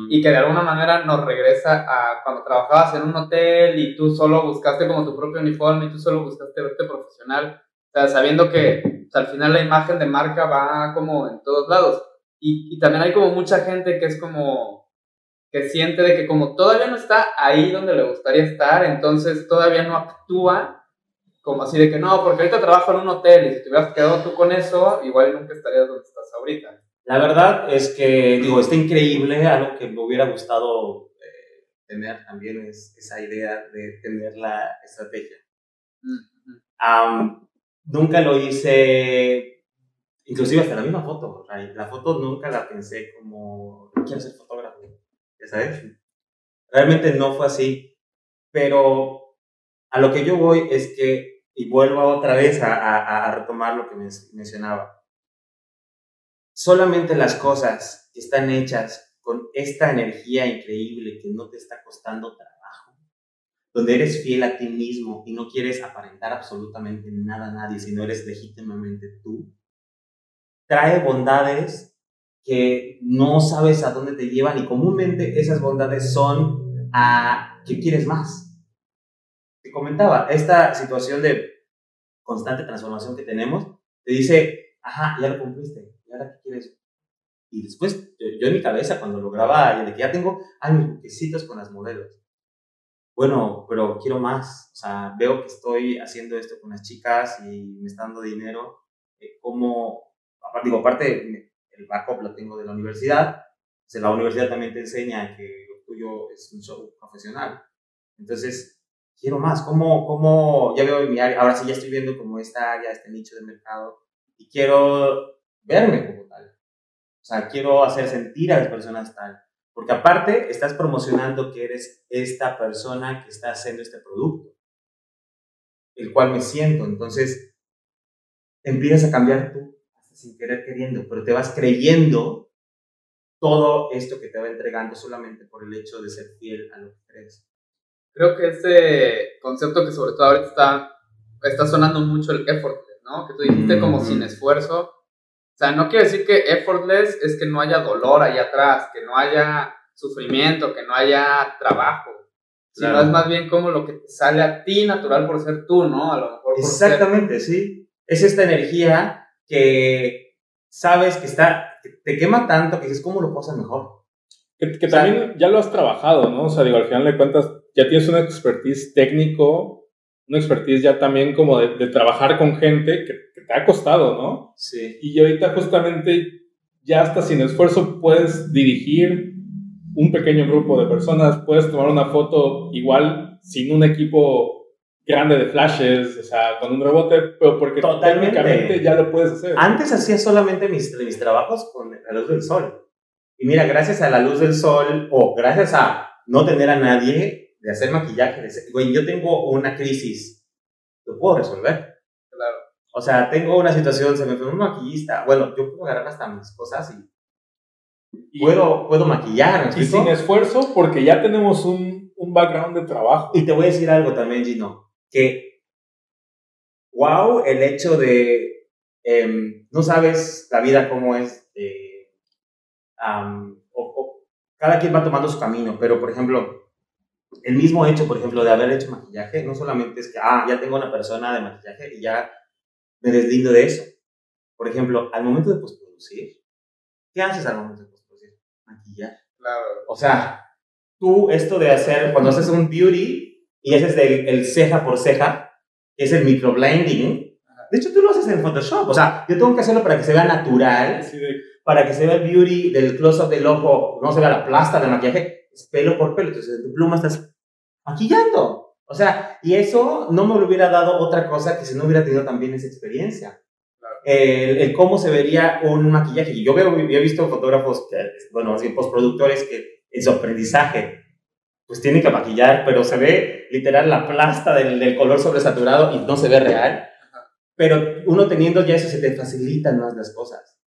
y que de alguna manera nos regresa a cuando trabajabas en un hotel y tú solo buscaste como tu propio uniforme y tú solo buscaste verte profesional, o sea, sabiendo que o sea, al final la imagen de marca va como en todos lados. Y, y también hay como mucha gente que es como que siente de que como todavía no está ahí donde le gustaría estar, entonces todavía no actúa como así de que no, porque ahorita trabajo en un hotel y si te hubieras quedado tú con eso, igual nunca estarías donde estás ahorita. La verdad es que, digo, está increíble. Algo que me hubiera gustado eh, tener también es esa idea de tener la estrategia. Am, nunca lo hice, inclusive hasta la misma foto. sea, La foto nunca la pensé como, quiero ser fotógrafo, ya sabes. Realmente no fue así, pero a lo que yo voy es que, y vuelvo otra vez a, a- a retomar lo que men- mencionaba, solamente las cosas que están hechas con esta energía increíble que no te está costando trabajo, donde eres fiel a ti mismo y no quieres aparentar absolutamente nada a nadie, sino eres legítimamente tú, trae bondades que no sabes a dónde te llevan y comúnmente esas bondades son a que quieres más. Comentaba, esta situación de constante transformación que tenemos, te dice, ajá, ya lo cumpliste, ¿y ahora qué quieres? Y después, yo, yo en mi cabeza, cuando lograba, de que ya tengo, ay, mis buquecitos con las modelos. Bueno, pero quiero más. O sea, veo que estoy haciendo esto con las chicas y me está dando dinero. Eh, ¿Cómo? Aparte, digo, aparte, el backup lo tengo de la universidad. O sea, la universidad también te enseña que lo tuyo es un show profesional. Entonces, quiero más. ¿Cómo, cómo ya veo mi área? Ahora sí ya estoy viendo como esta área, este nicho de mercado. Y quiero verme como tal. O sea, quiero hacer sentir a las personas tal. Porque aparte, estás promocionando que eres esta persona que está haciendo este producto, el cual me siento. Entonces, empiezas a cambiar tú, hasta sin querer queriendo, pero te vas creyendo todo esto que te va entregando solamente por el hecho de ser fiel a lo que crees. Creo que este concepto que sobre todo ahorita está, está sonando mucho el effortless, ¿no? Que tú dijiste como Ujú. sin esfuerzo. O sea, no quiere decir que effortless es que no haya dolor ahí atrás, que no haya sufrimiento, que no haya trabajo. Sino Claro. es más bien como lo que te sale a ti natural por ser tú, ¿no? A lo mejor por ser- Exactamente, sí. Es esta energía que sabes que está, que te quema tanto que dices, ¿cómo lo puedo hacer mejor? Que, que O sea, también ya lo has trabajado, ¿no? O sea, digo, al final de cuentas, ya tienes un expertise técnico, una expertise ya también como de, de trabajar con gente que, que te ha costado, ¿no? Sí. Y ahorita justamente ya hasta sin esfuerzo puedes dirigir un pequeño grupo de personas, puedes tomar una foto igual sin un equipo grande de flashes, o sea, con un rebote, pero porque Totalmente. técnicamente ya lo puedes hacer. Antes hacía solamente mis, mis trabajos con la luz del sol. Y mira, gracias a la luz del sol, o gracias a no tener a nadie de hacer maquillaje, de ser- güey, yo tengo una crisis lo puedo resolver. Claro. O sea, tengo una situación, se me fue un maquillista. Bueno, yo puedo agarrar hasta mis cosas y puedo, puedo maquillar, ¿me y sin esfuerzo, porque ya tenemos un, un background de trabajo. Y te voy a decir algo también, Gino, que wow, el hecho de em, no sabes la vida cómo es, eh, am, o, o cada quien va tomando su camino, pero por ejemplo, el mismo hecho, por ejemplo, de haber hecho maquillaje, no solamente es que, ah, ya tengo una persona de maquillaje y ya me deslindo de eso. Por ejemplo, al momento de postproducir, ¿qué haces al momento de postproducir? Maquillar. Claro. O sea, tú esto de hacer, cuando haces un beauty y haces el, el ceja por ceja, que es el microblending, de hecho tú lo haces en Photoshop. O sea, yo tengo que hacerlo para que se vea natural, Así de, para que se vea el beauty del close-up del ojo, no se vea la plasta del maquillaje, es pelo por pelo. Entonces en tu pluma estás maquillando. O sea, y eso no me lo hubiera dado otra cosa que si no hubiera tenido también esa experiencia. Claro. El, el cómo se vería un maquillaje. Y yo veo, yo he visto fotógrafos, que, bueno, bien postproductores que en su aprendizaje, pues tienen que maquillar, pero se ve literal la plasta del, del color sobresaturado y no se ve real. Pero uno teniendo ya eso se te facilitan más las cosas.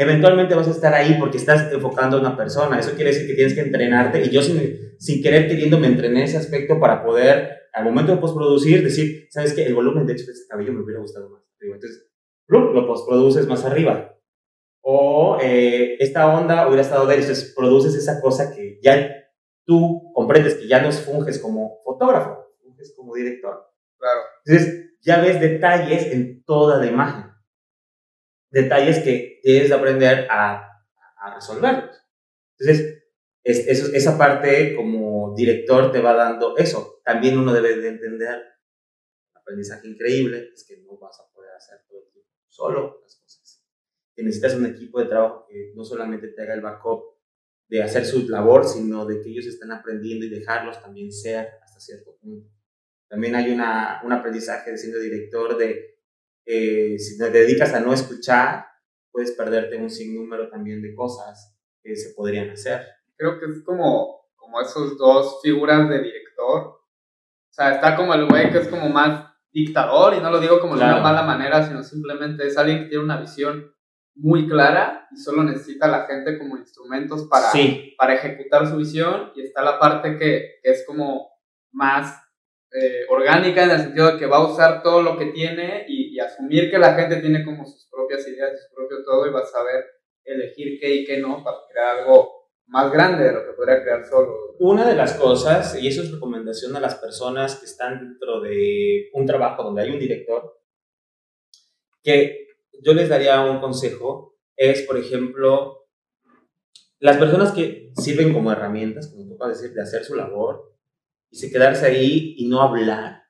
Eventualmente vas a estar ahí porque estás enfocando a una persona. Eso quiere decir que tienes que entrenarte. Y yo, sin, sin querer queriendo, me entrené ese aspecto para poder, al momento de postproducir, decir, ¿sabes qué? El volumen de hecho de este cabello me hubiera gustado más. Digo, Entonces, lo postproduces más arriba. O eh, esta onda hubiera estado de entonces produces esa cosa que ya tú comprendes que ya no funges como fotógrafo, funges como director. Claro. Entonces, ya ves detalles en toda la imagen. Detalles que debes de aprender a, a resolverlos. Entonces, es, esa parte como director te va dando eso. También uno debe de entender, un aprendizaje increíble, es que no vas a poder hacer todo el tiempo solo las cosas. Que necesitas un equipo de trabajo que no solamente te haga el backup de hacer su labor, sino de que ellos están aprendiendo y dejarlos también ser hasta cierto punto. También hay una, un aprendizaje de siendo director de eh, si te dedicas a no escuchar, puedes perderte un sinnúmero también de cosas que se podrían hacer. Creo que es como, como esos dos figuras de director. O sea, está como el güey que es como más dictador, y no lo digo como de Claro. una mala manera, sino simplemente es alguien que tiene una visión muy clara y solo necesita a la gente como instrumentos para, Sí, para ejecutar su visión. Y está la parte que, que es como más eh, orgánica en el sentido de que va a usar todo lo que tiene y, asumir que la gente tiene como sus propias ideas, su propio todo y va a saber elegir qué y qué no para crear algo más grande de lo que podría crear solo. una de las cosas, y eso es recomendación a las personas que están dentro de un trabajo donde hay un director, que yo les daría un consejo, es, por ejemplo, las personas que sirven como herramientas, como tú acabas de decir, de hacer su labor, y se quedarse ahí y no hablar,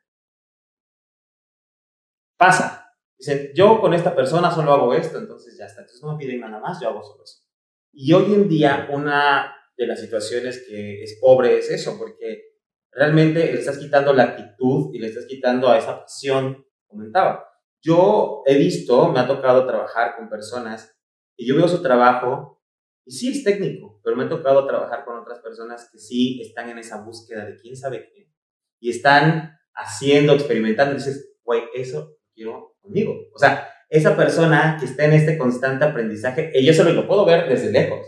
pasa. Dicen, yo con esta persona solo hago esto, entonces ya está. Entonces no me piden nada más, yo hago solo eso. Y hoy en día una de las situaciones que es pobre es eso, porque realmente le estás quitando la actitud y le estás quitando a esa pasión, comentaba. Yo he visto, me ha tocado trabajar con personas y yo veo su trabajo y sí es técnico, pero me ha tocado trabajar con otras personas que sí están en esa búsqueda de quién sabe qué y están haciendo, experimentando. Y dices, güey, eso quiero conmigo. O sea, esa persona que está en este constante aprendizaje, y yo solo lo puedo ver desde lejos.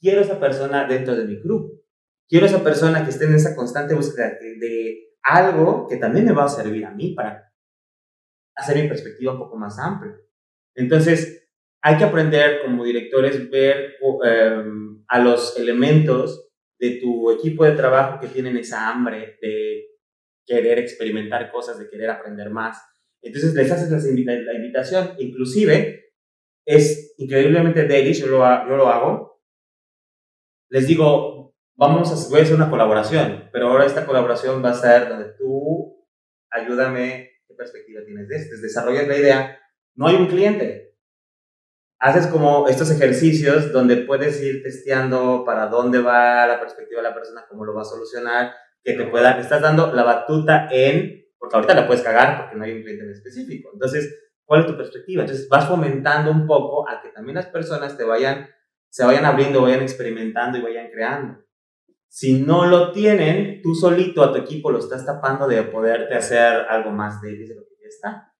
Quiero esa persona dentro de mi club. Quiero esa persona que esté en esa constante búsqueda de, algo que también me va a servir a mí para hacer mi perspectiva un poco más amplia. Entonces, hay que aprender como directores ver eh, a los elementos de tu equipo de trabajo que tienen esa hambre de querer experimentar cosas, de querer aprender más. Entonces les haces la invitación, inclusive es increíblemente delish, yo lo, yo lo hago. Les digo, vamos a, voy a hacer una colaboración, pero ahora esta colaboración va a ser donde tú ayúdame, qué perspectiva tienes de esto, desarrollas la idea, no hay un cliente. Haces como estos ejercicios donde puedes ir testeando para dónde va la perspectiva de la persona, cómo lo va a solucionar, que te pueda, te estás dando la batuta en, porque ahorita la puedes cagar porque no hay un cliente en específico. Entonces, ¿cuál es tu perspectiva? Entonces, vas fomentando un poco a que también las personas te vayan, se vayan abriendo, vayan experimentando y vayan creando. Si no lo tienen, tú solito a tu equipo lo estás tapando de poderte hacer algo más de, de lo que ya está.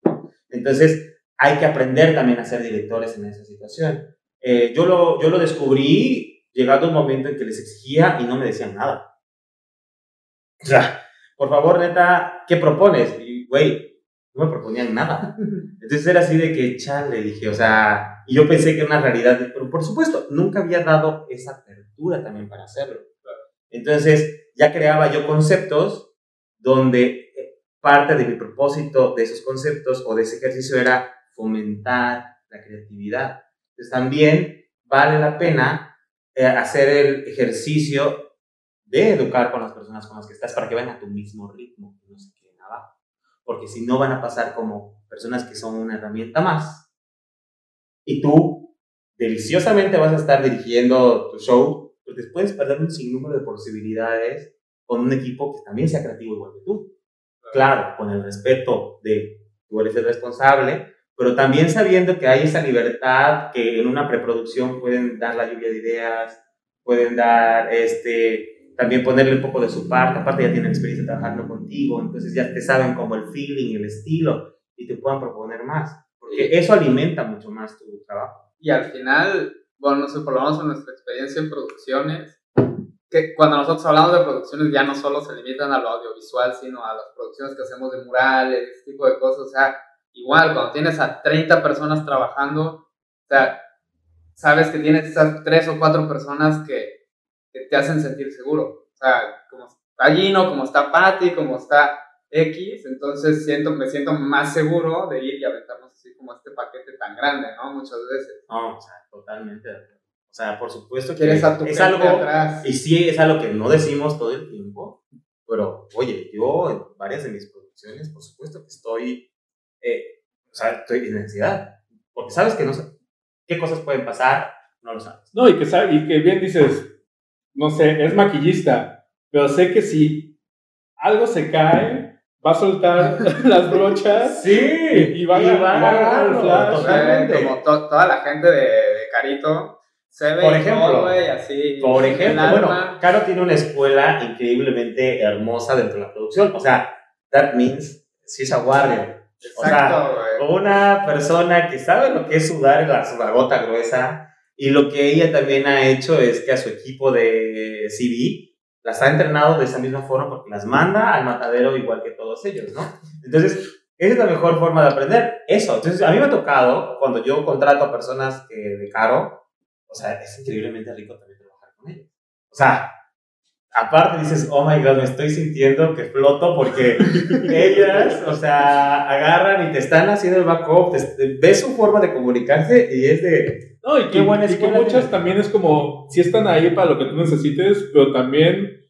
Entonces, hay que aprender también a ser directores en esa situación. Eh, yo, lo, yo lo descubrí llegando un momento en que les exigía y no me decían nada. O sea, por favor, neta, ¿qué propones? Y, güey, no me proponían nada. <laughs> Entonces era así de que, chale, dije, o sea, y yo pensé que era una realidad, pero por supuesto, nunca había dado esa apertura también para hacerlo. Entonces, ya creaba yo conceptos donde eh, parte de mi propósito de esos conceptos o de ese ejercicio era fomentar la creatividad. Entonces, también vale la pena eh, hacer el ejercicio de educar con las personas con las que estás para que vayan a tu mismo ritmo, no se queden abajo. Porque si no van a pasar como personas que son una herramienta más y tú deliciosamente vas a estar dirigiendo tu show, pues puedes perder un sinnúmero de posibilidades con un equipo que también sea creativo igual que tú. Claro, con el respeto de tú eres el responsable, pero también sabiendo que hay esa libertad que en una preproducción pueden dar la lluvia de ideas, pueden dar este, también ponerle un poco de su parte, aparte ya tienen experiencia trabajando contigo, entonces ya te saben como el feeling, el estilo, y te puedan proponer más, porque eso alimenta mucho más tu trabajo. Y al final, bueno, no sé, por lo menos en nuestra experiencia en producciones, que cuando nosotros hablamos de producciones ya no solo se limitan a lo audiovisual, sino a las producciones que hacemos de murales, este tipo de cosas, o sea, igual cuando tienes a 30 personas trabajando, o sea, sabes que tienes esas tres o cuatro personas que que te hacen sentir seguro. O sea, como está Gino, como está Patty, como está X, entonces siento, me siento más seguro de ir y aventarnos así como este paquete tan grande, ¿no? Muchas veces. No, o sea, totalmente. O sea, por supuesto que Quieres a tu es algo, atrás. y sí es algo que no decimos todo el tiempo, pero oye, yo en varias de mis producciones, por supuesto que estoy, eh, o sea, estoy en ansiedad, porque sabes que no sé qué cosas pueden pasar, no lo sabes. No, y que, y que bien dices, no sé, es maquillista, pero sé que si algo se cae, va a soltar <laughs> las brochas Sí, y va a agarrar el flash. totalmente. Como to- toda la gente de, de Carito se ve Por y ejemplo, todo, así. Por ejemplo, bueno, Caro tiene una escuela increíblemente hermosa dentro de la producción. O sea, that means she's a warrior. O sea, Exacto, una persona que sabe lo que es sudar la sudagota gruesa y lo que ella también ha hecho es que a su equipo de CD las ha entrenado de esa misma forma porque las manda al matadero igual que todos ellos, ¿no? Entonces, esa es la mejor forma de aprender eso. Entonces, a mí me ha tocado cuando yo contrato a personas que de caro, o sea, es increíblemente rico también trabajar con ellos. O sea, aparte dices, oh my god, me estoy sintiendo que floto porque <laughs> ellas, o sea, agarran y te están haciendo el backup, ves su forma de comunicarse y es de, No, y que, buena y que muchas también es como, si están ahí para lo que tú necesites, pero también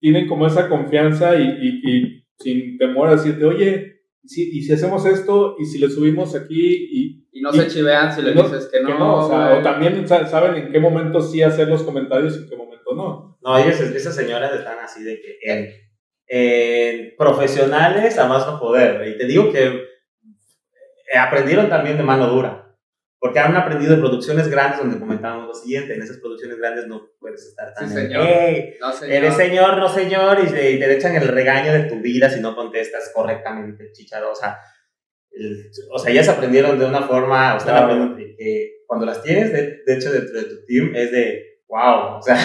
tienen como esa confianza y, y- y sin temor a decirte, oye, ¿y si, y si hacemos esto, y si le subimos aquí, y Y no y- se chivean si le no, dices que no. que no, o, sea, o también sa- saben en qué momento sí hacer los comentarios y en qué momento no. no, ellas, esas señoras están así de que en, en profesionales a más no poder. Y te digo que eh, aprendieron también de mano dura. Porque han aprendido en producciones grandes donde comentábamos lo siguiente, en esas producciones grandes no puedes estar tan Sí, en, señor. "Ey, No, señor. Eres señor, no señor, y te, y te echan el regaño de tu vida si no contestas correctamente, chicharosa. El- o sea, ellas aprendieron de una forma, o están Claro. cuando las tienes, de, de hecho, dentro de tu team, es de wow, o sea,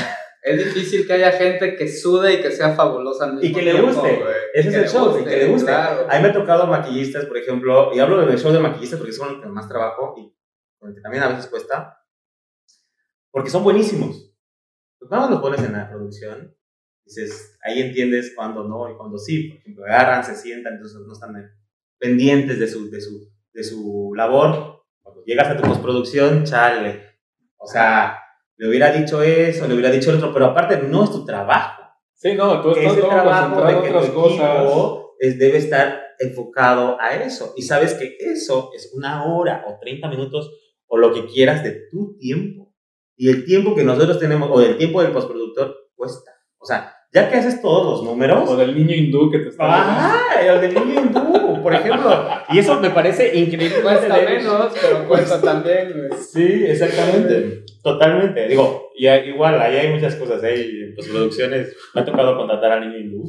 Es difícil que haya gente que sude y que sea fabulosa al mismo Y que le tiempo, guste. güey. ese es el show, y guste, que le guste. claro. A mí me ha tocado maquillistas, por ejemplo, y hablo del show de maquillistas porque es con el que más trabajo y con el que también a veces cuesta, porque son buenísimos. Pues más los pones en la producción, dices, ahí entiendes cuándo no y cuándo sí. Por ejemplo, agarran, se sientan, entonces no están pendientes de su, de su, de su labor. Cuando llegas a tu postproducción, chale. O sea, le hubiera dicho eso, le hubiera dicho el otro, pero aparte no es tu trabajo Sí, no, tú estás todo trabajo de que otras tu cosas. es- debe estar enfocado a eso. Y sabes que eso es una hora o 30 minutos o lo que quieras de tu tiempo. Y el tiempo que nosotros tenemos, o el tiempo del postproductor, cuesta. O sea, ya que haces todos los números, O del niño hindú que te está ¡Ah! El del niño hindú, por ejemplo. Y eso me parece increíble. Cuesta menos, pero cuesta también. Sí, exactamente. totalmente. Digo, y igual, ahí hay muchas cosas. Hay en producciones, me ha tocado contratar a niño hindú.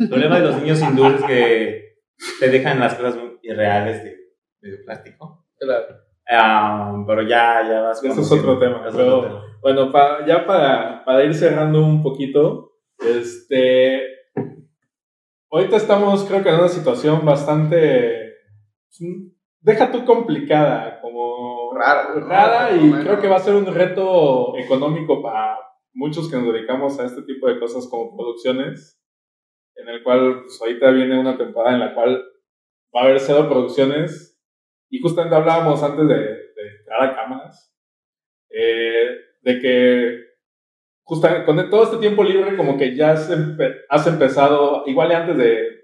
El problema de los niños hindúes es que te dejan las cosas muy irreales de, de plástico. Claro. Pero ya, ya vas. Eso es otro tema. Es pero, otro tema. Bueno, pa- ya para, para ir cerrando un poquito, este. Ahorita estamos, creo que en una situación bastante. Deja tú complicada, como. Rara, ¿no? Rara, y Bueno. creo que va a ser un reto económico para muchos que nos dedicamos a este tipo de cosas como producciones, en el cual pues, ahorita viene una temporada en la cual va a haber cero producciones, y justamente hablábamos antes de, de entrar a cámaras, eh, de que justamente con todo este tiempo libre como que ya has, empe- has empezado, igual antes de,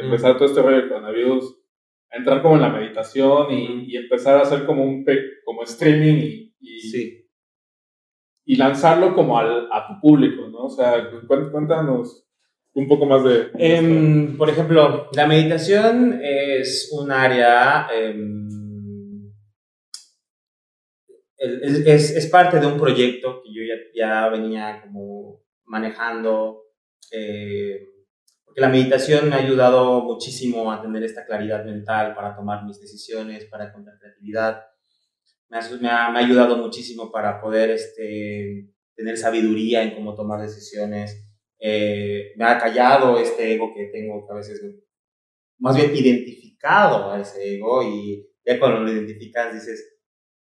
empezar todo este rollo de coronavirus, a entrar como en la meditación y, empezar a hacer como un como streaming y, y, Sí. y lanzarlo como al, a tu público, ¿no? O sea, cuént- cuéntanos un poco más de... Em, por ejemplo, la meditación es un área, em, es, es- parte de un proyecto que yo ya, ya venía como manejando, eh, porque la meditación me ha ayudado muchísimo a tener esta claridad mental para tomar mis decisiones, para encontrar creatividad. Me ha, me ha- me ha ayudado muchísimo para poder este, tener sabiduría en cómo tomar decisiones, eh, me ha callado este ego que tengo que a veces, más bien identificado a ese ego y ya cuando lo identificas dices,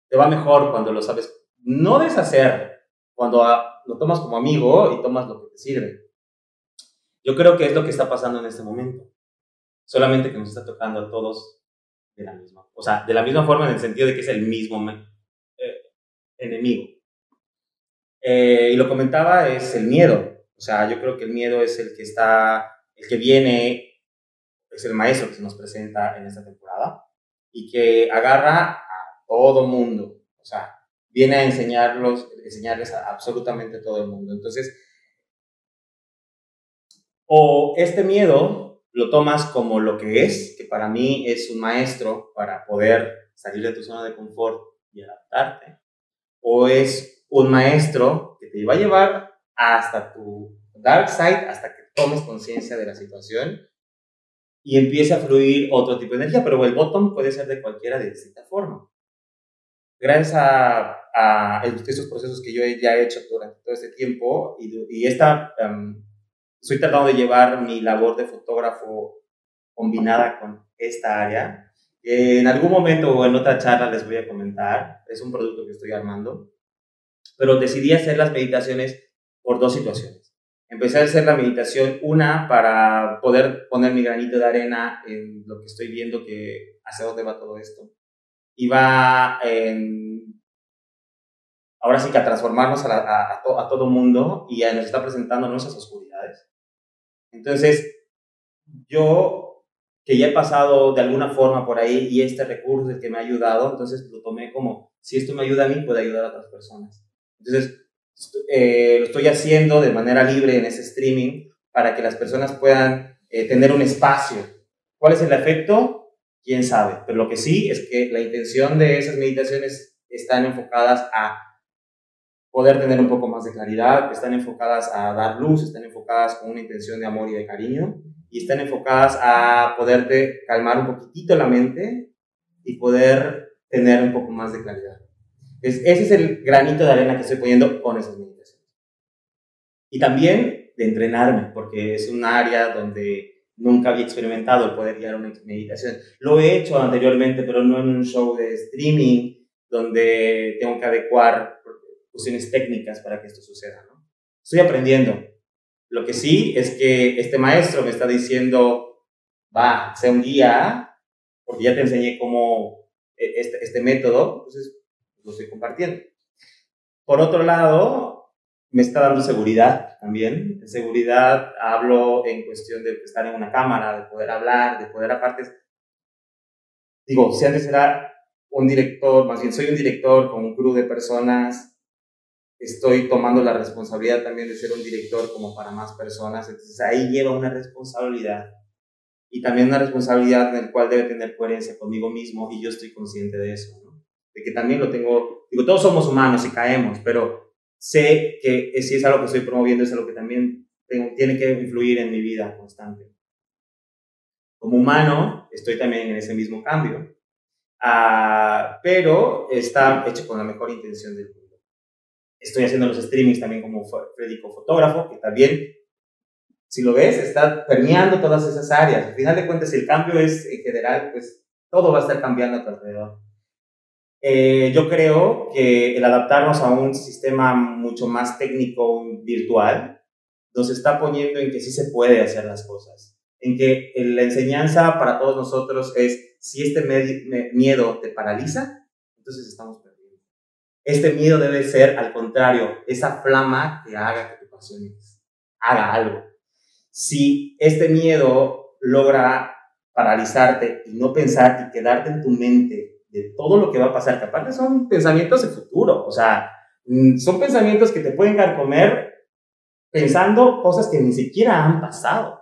te va mejor cuando lo sabes, no deshacer, cuando ah, lo tomas como amigo y tomas lo que te sirve. Yo creo que es lo que está pasando en este momento, solamente que nos está tocando a todos de la misma, o sea, de la misma forma en el sentido de que es el mismo eh, enemigo. Eh, y lo comentaba, es el miedo. O sea, yo creo que el miedo es el que está, el que viene, es el maestro que se nos presenta en esta temporada y que agarra a todo mundo. O sea, viene a enseñarlos, enseñarles a absolutamente todo el mundo. Entonces, o este miedo lo tomas como lo que es, que para mí es un maestro para poder salir de tu zona de confort y adaptarte, o es un maestro que te va a llevar hasta tu dark side, hasta que tomes conciencia de la situación y empiece a fluir otro tipo de energía, pero el bottom puede ser de cualquiera de distinta forma. Gracias a, a estos procesos que yo ya he hecho durante todo este tiempo y, y esta, um, estoy tratando de llevar mi labor de fotógrafo combinada con esta área. En algún momento o en otra charla les voy a comentar, es un producto que estoy armando, pero decidí hacer las meditaciones por dos situaciones. Empecé a hacer la meditación, una para poder poner mi granito de arena en lo que estoy viendo que hacia dónde va todo esto. Y va en, ahora sí que a transformarnos a, la, a, a, to, a todo mundo y nos está presentando nuestras oscuridades. Entonces, yo que ya he pasado de alguna forma por ahí y este recurso es el que me ha ayudado, entonces lo tomé como, si esto me ayuda a mí, puede ayudar a otras personas. Entonces, eh, lo estoy haciendo de manera libre en ese streaming para que las personas puedan eh, tener un espacio. ¿Cuál es el efecto? Quién sabe. Pero lo que sí es que la intención de esas meditaciones están enfocadas a poder tener un poco más de claridad, están enfocadas a dar luz, están enfocadas con una intención de amor y de cariño, y están enfocadas a poderte calmar un poquitito la mente y poder tener un poco más de claridad. Es, ese es el granito de arena que estoy poniendo con esas meditaciones. Y también de entrenarme, porque es un área donde nunca había experimentado el poder guiar una meditación. Lo he hecho anteriormente, pero no en un show de streaming donde tengo que adecuar cuestiones técnicas para que esto suceda. ¿no? Estoy aprendiendo. Lo que sí es que este maestro me está diciendo, va, sea un guía, porque ya te enseñé cómo este, este método, entonces lo estoy compartiendo. Por otro lado, me está dando seguridad también. Seguridad hablo en cuestión de estar en una cámara, de poder hablar, de poder aparte... Digo, si antes era un director, más bien soy un director con un crew de personas, estoy tomando la responsabilidad también de ser un director como para más personas, entonces ahí lleva una responsabilidad y también una responsabilidad en la cual debe tener coherencia conmigo mismo y yo estoy consciente de eso. ¿no? De que también lo tengo, digo, todos somos humanos y caemos, pero sé que si es algo que estoy promoviendo, es algo que también tiene que influir en mi vida constante. Como humano, estoy también en ese mismo cambio, ah, pero está hecho con la mejor intención del mundo. Estoy haciendo los streamings también como Freddy fotógrafo, que también, si lo ves, está permeando todas esas áreas. Al final de cuentas, el cambio es en general, pues todo va a estar cambiando a tu alrededor. Eh, yo creo que el adaptarnos a un sistema mucho más técnico virtual nos está poniendo en que sí se puede hacer las cosas, en que la enseñanza para todos nosotros es, si este miedo te paraliza, entonces estamos perdiendo. Este miedo debe ser, al contrario, esa flama que haga que tu pasión haga algo. Si este miedo logra paralizarte y no pensar y quedarte en tu mente de todo lo que va a pasar, que aparte son pensamientos de futuro, o sea, mm, son pensamientos que te pueden comer pensando cosas que ni siquiera han pasado.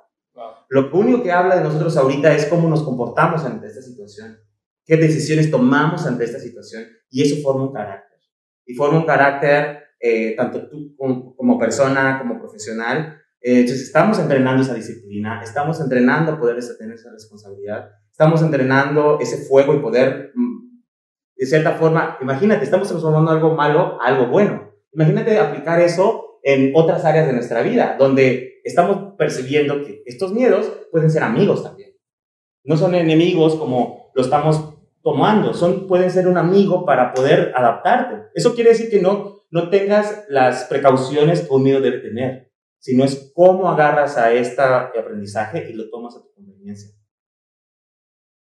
Lo único que habla de nosotros ahorita es cómo nos comportamos ante esta situación, qué decisiones tomamos ante esta situación, y eso forma un carácter. Y forma un carácter eh, tanto tú como, persona, como profesional. Eh, entonces estamos entrenando esa disciplina, estamos entrenando poder tener esa responsabilidad, estamos entrenando ese fuego y poder, mm, de cierta forma, imagínate, estamos transformando algo malo a algo bueno. Imagínate aplicar eso en otras áreas de nuestra vida, donde estamos percibiendo que estos miedos pueden ser amigos también. No son enemigos como lo estamos tomando, son, pueden ser un amigo para poder adaptarte. Eso quiere decir que no, no tengas las precauciones que un miedo debe tener, sino es cómo agarras a este aprendizaje y lo tomas a tu conveniencia.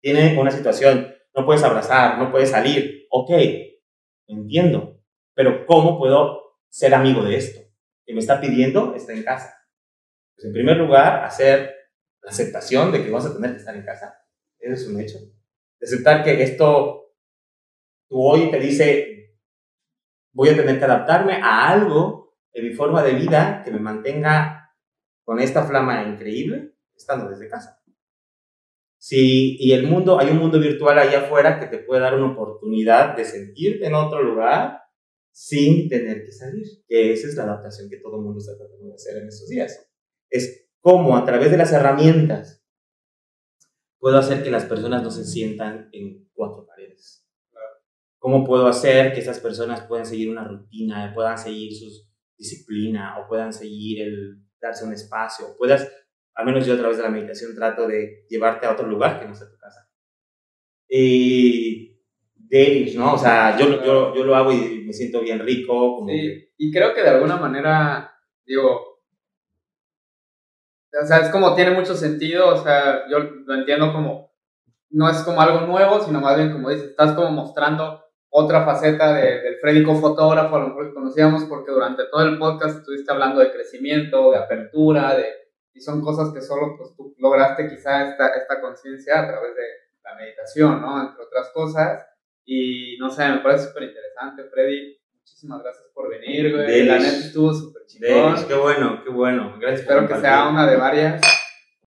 Tiene una situación, no puedes abrazar, no puedes salir, ok, entiendo, pero ¿cómo puedo ser amigo de esto? que me está pidiendo está en casa. Pues en primer lugar, hacer la aceptación de que vas a tener que estar en casa. Eso es un hecho. Aceptar que esto, tú hoy te dice, voy a tener que adaptarme a algo en mi forma de vida que me mantenga con esta flama increíble, estando desde casa. Sí, y el mundo, hay un mundo virtual ahí afuera que te puede dar una oportunidad de sentirte en otro lugar sin tener que salir, que esa es la adaptación que todo mundo está tratando de hacer en estos días. Es cómo a través de las herramientas puedo hacer que las personas no se sientan en cuatro paredes. ¿Cómo puedo hacer que esas personas puedan seguir una rutina, puedan seguir su disciplina o puedan seguir el darse un espacio? Puedas, al menos yo a través de la meditación trato de llevarte a otro lugar que no sea tu casa. Y ¿no? O sea, yo, yo, yo lo hago y me siento bien rico. sí, y creo que de alguna manera, digo, o sea, es como tiene mucho sentido, o sea, yo lo entiendo como, no es como algo nuevo, sino más bien como dices, estás como mostrando otra faceta de, del Frédico fotógrafo, a lo mejor que conocíamos porque durante todo el podcast estuviste hablando de crecimiento, de apertura, de, y son cosas que solo pues, tú lograste quizá esta, esta conciencia a través de la meditación, ¿no? Entre otras cosas. Y no sé, me parece súper interesante, Freddy. Muchísimas gracias por venir, güey. La neta estuvo súper chingón. Qué bueno, qué bueno. Gracias Espero que sea una de varias.